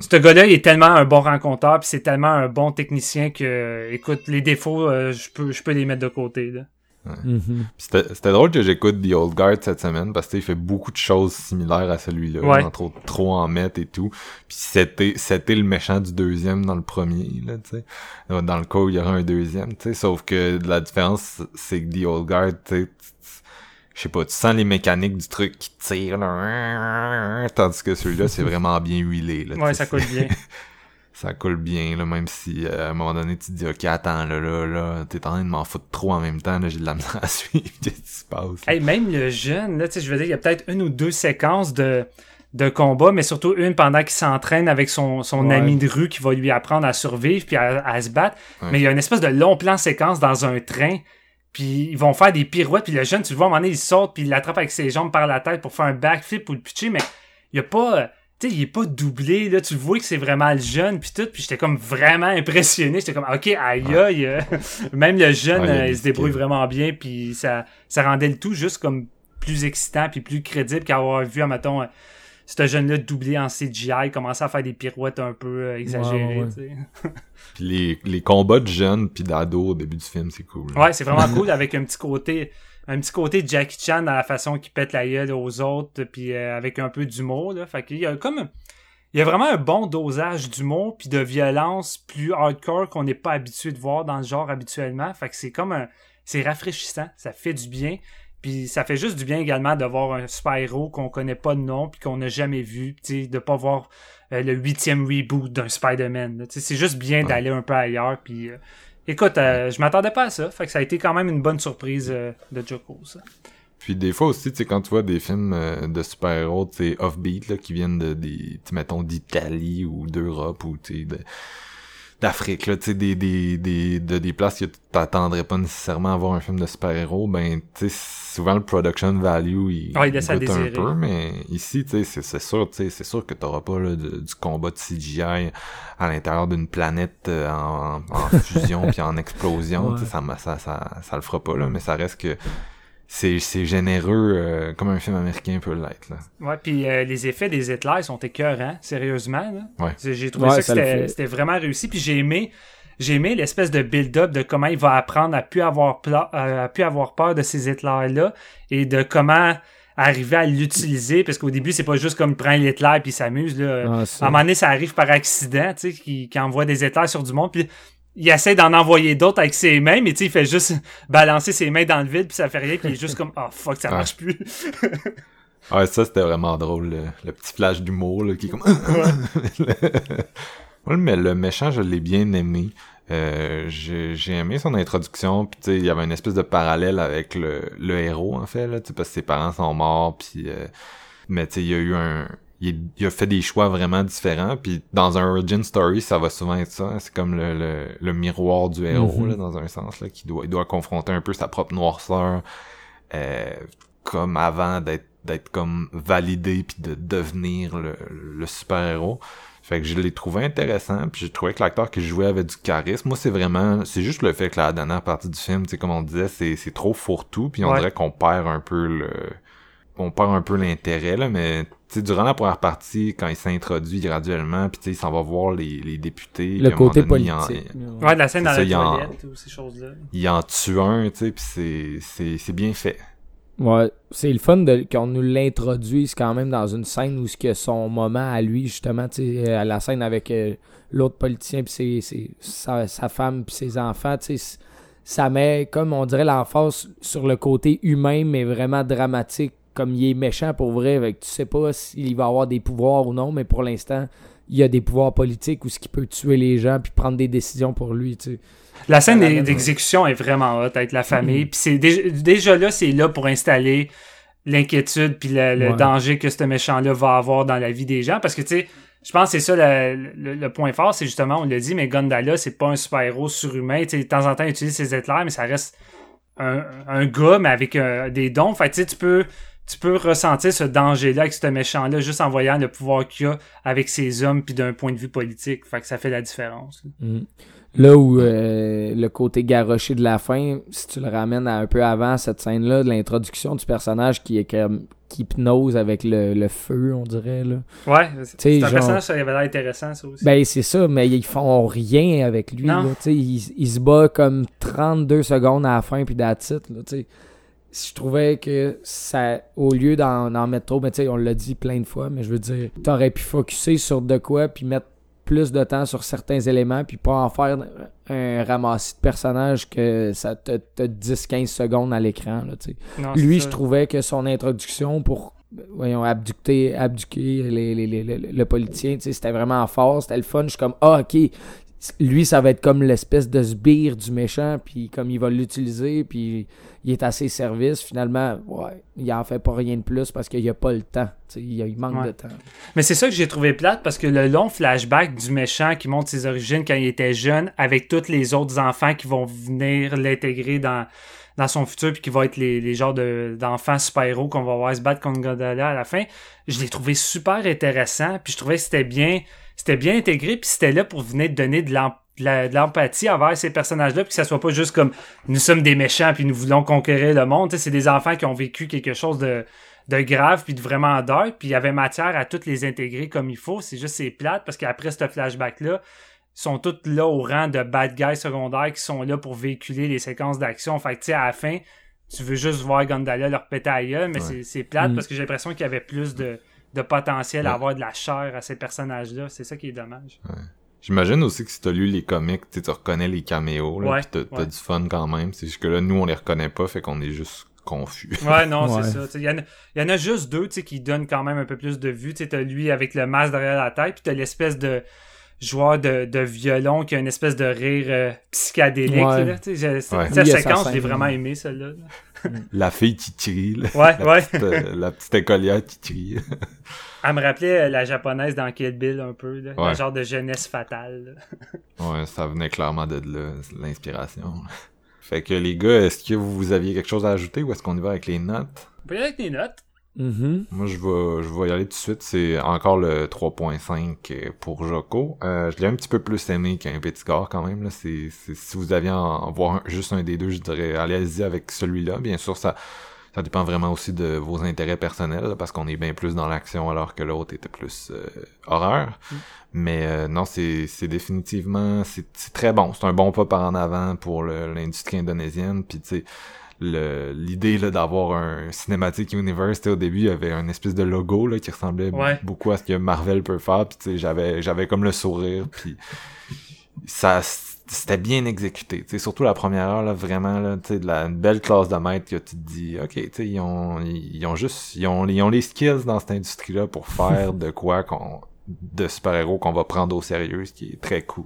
ce gars-là, il est tellement un bon rencontreur, puis c'est tellement un bon technicien que, écoute, les défauts, euh, je peux, je peux les mettre de côté, là. Mhm. C'était c'était drôle que j'écoute The Old Guard cette semaine parce qu'il fait beaucoup de choses similaires à celui-là, Ouais. entre autres trop en mettre et tout. Puis c'était c'était le méchant du deuxième dans le premier, là, tu sais. Dans le cas où il y aura un deuxième, tu sais. Sauf que la différence, c'est que The Old Guard, tu sais, je sais pas, tu sens les mécaniques du truc qui tire, là, tandis que celui-là, c'est vraiment bien huilé, là. Ouais, ça c'est- bien. ça coule bien, là, même si euh, à un moment donné, tu te dis, ok, attends, là, là, là, t'es en train de m'en foutre trop en même temps, là, j'ai de la misère à suivre, qu'est-ce qui se passe? Hey, même le jeune, là, tu sais, je veux dire, il y a peut-être une ou deux séquences de, de combat, mais surtout une pendant qu'il s'entraîne avec son, son Ouais. ami de rue qui va lui apprendre à survivre puis à, à se battre. Ouais. Mais il y a une espèce de long plan séquence dans un train. Puis ils vont faire des pirouettes, puis le jeune, tu le vois, à un moment donné, il saute, puis il l'attrape avec ses jambes par la tête pour faire un backflip ou le pitcher, mais il y a pas... euh, Tu sais, il est pas doublé, là, tu vois que c'est vraiment le jeune, puis tout, puis j'étais comme vraiment impressionné, j'étais comme, ok, aïe aïe, euh, même le jeune, Ouais, il y a euh, il se débrouille vraiment bien, puis ça, ça rendait le tout juste comme plus excitant, puis plus crédible qu'avoir vu, mettons, ce jeune-là doublé en CGI, commencer à faire des pirouettes un peu euh, exagérées, ouais. Puis les, les combats de jeunes puis d'ados au début du film, c'est cool. là. Ouais, c'est vraiment cool avec un petit côté un petit côté Jackie Chan dans la façon qu'il pète la gueule aux autres puis euh, avec un peu d'humour là. Fait qu'il y a comme il y a vraiment un bon dosage d'humour puis de violence plus hardcore qu'on n'est pas habitué de voir dans le genre habituellement. Fait que c'est comme un c'est rafraîchissant, ça fait du bien. Puis ça fait juste du bien également de voir un super-héros qu'on connaît pas de nom puis qu'on n'a jamais vu, tu de pas voir euh, le huitième reboot d'un Spider-Man. C'est juste bien d'aller un peu ailleurs. Puis euh, écoute, euh, je m'attendais pas à ça. Fait que ça a été quand même une bonne surprise euh, de Joko. Ça. Puis des fois aussi, tu sais, quand tu vois des films euh, de super-héros, tu sais, off-beat, là, qui viennent de, des, mettons, d'Italie ou d'Europe ou, tu sais, de- d'Afrique, là, tu sais, des, des, des, de, des places que tu t'attendrais pas nécessairement à voir un film de super-héros, ben, tu sais, souvent le production value, il, Ah, il laisse à goûte un peu, mais ici, tu sais, c'est- sûr, tu sais, c'est sûr que t'auras pas, là, de- du combat de CGI à l'intérieur d'une planète euh, en, en fusion puis en explosion, tu sais, ça, ça, ça, ça le fera pas, là, mais ça reste que c'est c'est généreux euh, comme un film américain peut l'être là. Ouais, puis euh, les effets des Hitler sont écœurants, sérieusement. Là. Ouais. J'ai- trouvé Ouais, ça que c'était vraiment réussi. Puis j'ai aimé, j'ai aimé l'espèce de build-up de comment il va apprendre à plus avoir, pla- euh, à plus avoir peur de ces Hitler-là et de comment arriver à l'utiliser. Parce qu'au début, c'est pas juste comme il prend Hitler puis il s'amuse. Là. Ah, à un moment donné, ça arrive par accident, tu sais, qu'il qu'il envoie des Hitlers sur du monde. Puis il essaie d'en envoyer d'autres avec ses mains, mais tu sais, il fait juste balancer ses mains dans le vide, puis ça fait rien, puis il est juste comme, oh fuck, ça Ouais. marche plus. Ouais, ça c'était vraiment drôle le, le petit flash d'humour là qui est comme Ouais, mais le méchant, je l'ai bien aimé. Euh, j'ai aimé son introduction, puis tu sais, il y avait une espèce de parallèle avec le, le héros en fait là, tu sais, parce que ses parents sont morts, puis euh, mais tu sais, il y a eu un il, il a fait des choix vraiment différents, puis dans un origin story, ça va souvent être ça, hein. c'est comme le, le, le miroir du héros Mhm. là, dans un sens là, qui doit il doit confronter un peu sa propre noirceur, euh, comme avant d'être d'être comme validé puis de devenir le, le super héros. Fait que je l'ai trouvé intéressant, puis j'ai trouvé que l'acteur qui jouait avait du charisme. Moi, c'est vraiment, c'est juste le fait que la dernière partie du film, tu sais, comme on disait, c'est, c'est trop fourre-tout, puis on Ouais. dirait qu'on perd un peu le, on perd un peu l'intérêt, là, mais, tu sais, durant la première partie, quand il s'introduit graduellement, puis tu sais, il s'en va voir les, les députés. à Le côté donné, en- politique. Ouais, de la scène dans ça, la il en- toilette ou ces choses-là. Il en tue un, tu sais, puis c'est, c'est, c'est bien fait. Ouais, c'est le fun qu'on nous l'introduise quand même dans une scène où ce que son moment à lui, justement, tu sais, euh, la scène avec euh, l'autre politicien puis ses- ses- sa, sa femme puis ses enfants, tu sais, ça met, comme on dirait, l'emphase sur le côté humain, mais vraiment dramatique, comme il est méchant pour vrai, avec, tu sais pas s'il va avoir des pouvoirs ou non, mais pour l'instant, il y a des pouvoirs politiques où ce qui peut tuer les gens puis prendre des décisions pour lui, tu sais. La scène d'exécution est vraiment hot avec la famille. Mhm. Puis c'est déjà, déjà là, c'est là pour installer l'inquiétude puis le, le Ouais. danger que ce méchant-là va avoir dans la vie des gens. Parce que, tu sais, je pense que c'est ça le, le- le point fort, c'est justement, on l'a dit, mais Gondala, c'est pas un super-héros surhumain. Tu sais, de temps en temps, il utilise ses éclairs, mais ça reste un, un gars, mais avec euh, des dons. Fait tu sais, tu peux, tu peux ressentir ce danger-là avec ce méchant-là juste en voyant le pouvoir qu'il a avec ses hommes puis d'un point de vue politique. Fait que ça fait la différence. là. Mm. Là où euh, le côté garoché de la fin, si tu le ramènes à un peu avant cette scène-là, de l'introduction du personnage qui est comme qui hypnose avec le, le feu, on dirait là. Ouais, c'est un genre- personnage, ça avait l'air intéressant, ça aussi. Ben c'est ça, mais ils font rien avec lui. Non. Là, il, il se bat comme 32 secondes à la fin puis that's Je trouvais que ça, au lieu d'en mettre trop, mais tu sais, on l'a dit plein de fois, mais je veux dire, t'aurais pu focuser sur de quoi puis mettre plus de temps sur certains éléments puis pas en faire un ramassis de personnages que ça te, te 10-15 secondes à l'écran, Lui, je trouvais que son introduction pour, voyons, abducter, abduquer les, les- les- le politicien, tu sais, c'était vraiment fort, c'était le fun. Je suis comme, ah, ok, lui, ça va être comme l'espèce de sbire du méchant, puis comme il va l'utiliser, puis il est à ses services, finalement, ouais, il en fait pas rien de plus parce qu'il a pas le temps, il, il manque Ouais. de temps. Mais c'est ça que j'ai trouvé plate parce que le long flashback du méchant qui montre ses origines quand il était jeune, avec tous les autres enfants qui vont venir l'intégrer dans, dans son futur, puis qui vont être les, les genres de- d'enfants super-héros qu'on va voir se battre contre Gondala à la fin, je l'ai trouvé super intéressant, puis je trouvais que c'était bien, c'était bien intégré, puis c'était là pour venir donner de de l'empathie envers ces personnages-là, puis que ça soit pas juste comme nous sommes des méchants, puis nous voulons conquérir le monde. C'est des enfants qui ont vécu quelque chose de, de grave puis de vraiment dark puis il y avait matière à toutes les intégrer comme il faut c'est juste c'est plate parce qu'après ce flashback là ils sont tous là au rang de bad guys secondaires qui sont là pour véhiculer les séquences d'action fait que tu sais à la fin tu veux juste voir Gondala leur péter à gueule, mais Ouais. c'est- plate Mm. parce que j'ai l'impression qu'il y avait plus de, de potentiel à Ouais. avoir de la chair à ces personnages là c'est ça qui est dommage J'imagine aussi que si t'as lu les comics, tu reconnais les caméos, là, Ouais, pis t'as ouais. du fun quand même. C'est juste que là, nous, on les reconnaît pas, fait qu'on est juste confus. Ouais, non, Ouais. c'est ça. Il y, en a- y en a juste deux tu sais, qui donnent quand même un peu plus de vue. Tu sais, T'as lui avec le masque derrière la tête, puis t'as l'espèce de joueur de, de violon qui a une espèce de rire euh, psychédélique. Ouais. là. Tu sais, je- Ouais. Cette Oui, séquence, je l'ai scène. vraiment aimé, celle-là. là. la fille qui crie, là. Ouais, la, ouais. Petite, euh, la petite écolière qui crie. Elle me rappelait euh, la japonaise dans Kill Bill un peu. Là. Ouais. Le genre de jeunesse fatale. là. ouais, ça venait clairement de là, l'inspiration. Fait que les gars, est-ce que vous aviez quelque chose à ajouter ou est-ce qu'on y va avec les notes? On peut y aller avec tes notes. Mhm. Moi, je vais, je vais y aller tout de suite. C'est encore le 3.5 pour Joko. Euh, je l'ai un petit peu plus aimé qu'un petit gars quand même. Là. C'est, c'est- si vous aviez en voir un- juste un des deux, je dirais allez-y avec celui-là. Bien sûr, ça, ça dépend vraiment aussi de vos intérêts personnels là, parce qu'on est bien plus dans l'action alors que l'autre était plus euh, horreur. Mais euh, non, c'est, c'est définitivement c'est, très bon. C'est un bon pas par en avant pour l'industrie indonésienne. Puis tu sais l'idée là d'avoir un cinématique universe au début il y avait un espèce de logo là qui ressemblait Ouais. beaucoup à ce que Marvel peut faire puis j'avais j'avais comme le sourire puis ça c'était bien exécuté tu sais surtout la première heure là vraiment là tu de la une belle classe de maître que tu te dis ok tu ils ont ils ont juste ils ont ils ont les skills dans cette industrie là pour faire de quoi qu'on de super-héros qu'on va prendre au sérieux ce qui est très cool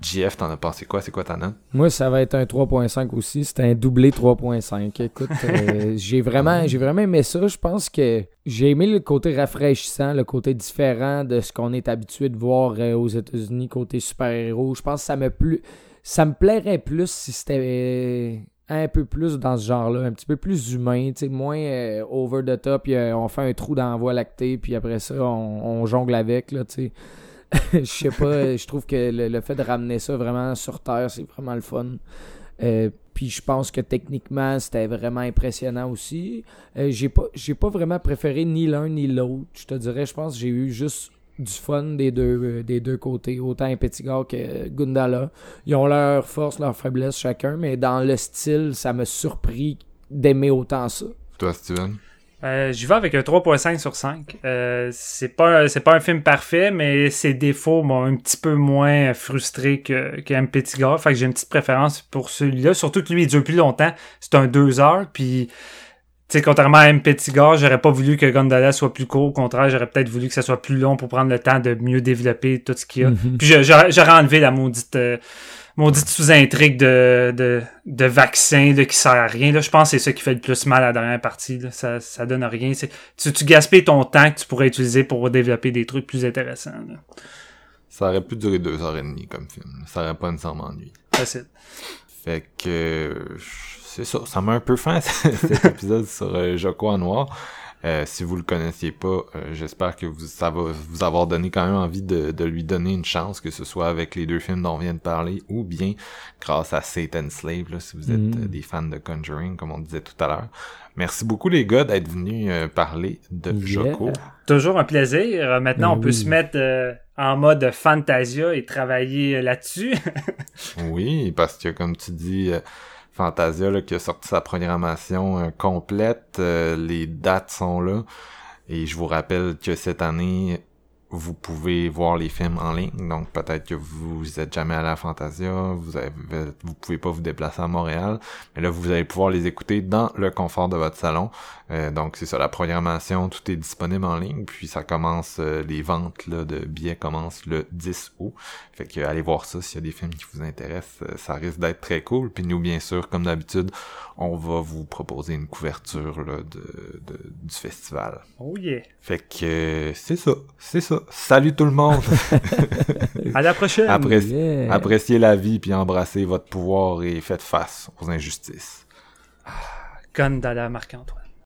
JF t'en as pensé quoi? C'est quoi ta note? Moi, ça va être un 3.5 aussi. C'est un doublé 3.5. Écoute, euh, j'ai vraiment, j'ai vraiment aimé ça. Je pense que j'ai aimé le côté rafraîchissant, le côté différent de ce qu'on est habitué de voir euh, aux États-Unis côté super-héros. Je pense que ça me plu... ça me plairait plus si c'était euh, un peu plus dans ce genre-là, un petit peu plus humain, moins euh, over the top. puis, euh, on fait un trou dans la voie lactée, puis après ça, on, on jongle avec, là, tu sais. je sais pas, je trouve que le, le fait de ramener ça vraiment sur Terre, c'est vraiment le fun. Euh, puis je pense que techniquement, c'était vraiment impressionnant aussi. Euh, j'ai pas pas vraiment préféré ni l'un ni l'autre. Je te dirais, je pense que j'ai eu juste du fun des deux, euh, des deux côtés, autant Petigar que Gundala. Ils ont leur force, leur faiblesse chacun, mais dans le style, ça m'a surpris d'aimer autant ça. toi Steven? Euh, J'y vais avec un 3.5 sur 5. Euh, c'est pas c'est pas un film parfait, mais ses défauts m'ont un petit peu moins frustré que, que M. Petit Gars. Fait que j'ai une petite préférence pour celui-là. Surtout que lui, il dure plus longtemps. C'est un 2 heures. Puis, sais, contrairement à M. Petit Gars, j'aurais pas voulu que Gondola soit plus court. Au contraire, j'aurais peut-être voulu que ça soit plus long pour prendre le temps de mieux développer tout ce qu'il y a. Mhm. Puis je- j'aurais j'aurais enlevé la maudite, euh, maudite sous-intrigue de, de, de vaccin là, qui sert à rien. Là. Je pense que c'est ça qui fait le plus mal à la dernière partie. Là. Ça, ça donne rien. C'est, tu, tu gaspilles ton temps que tu pourrais utiliser pour développer des trucs plus intéressants. Là. Ça aurait pu durer deux heures et demie comme film. Ça aurait pas nécessairement ennuyé. Facile. Fait que euh, c'est ça. Ça m'a un peu faim cet épisode sur euh, Joko en noir. Euh, si vous le connaissiez pas, euh, j'espère que vous, ça va vous avoir donné quand même envie de, de lui donner une chance, que ce soit avec les deux films dont on vient de parler, ou bien grâce à Satan Slave, là, si vous êtes Mm. euh, des fans de Conjuring, comme on disait tout à l'heure. Merci beaucoup les gars d'être venus euh, parler de Yeah. Joko. Toujours un plaisir. Maintenant, Ben on peut se mettre euh, en mode Fantasia et travailler euh, là-dessus. Oui, parce que comme tu dis, euh, Fantasia là, qui a sorti sa programmation euh, complète, euh, les dates sont là. Et je vous rappelle que cette année, vous pouvez voir les films en ligne. Donc peut-être que vous êtes jamais allé à Fantasia, vous avez, vous pouvez pas vous déplacer à Montréal, mais là vous allez pouvoir les écouter dans le confort de votre salon. Euh, donc c'est ça, la programmation, tout est disponible en ligne. Puis ça commence, euh, les ventes là, de billets commencent le 10 août. Fait que allez voir ça s'il y a des films qui vous intéressent, euh, ça risque d'être très cool. Puis nous, bien sûr, comme d'habitude, on va vous proposer une couverture là, de, de- du festival. Oh yeah. Fait que euh, c'est ça, c'est ça. Salut tout le monde! À la prochaine. Yeah. Appréciez la vie puis embrassez votre pouvoir et faites face aux injustices. Gondala Marc-Antoine.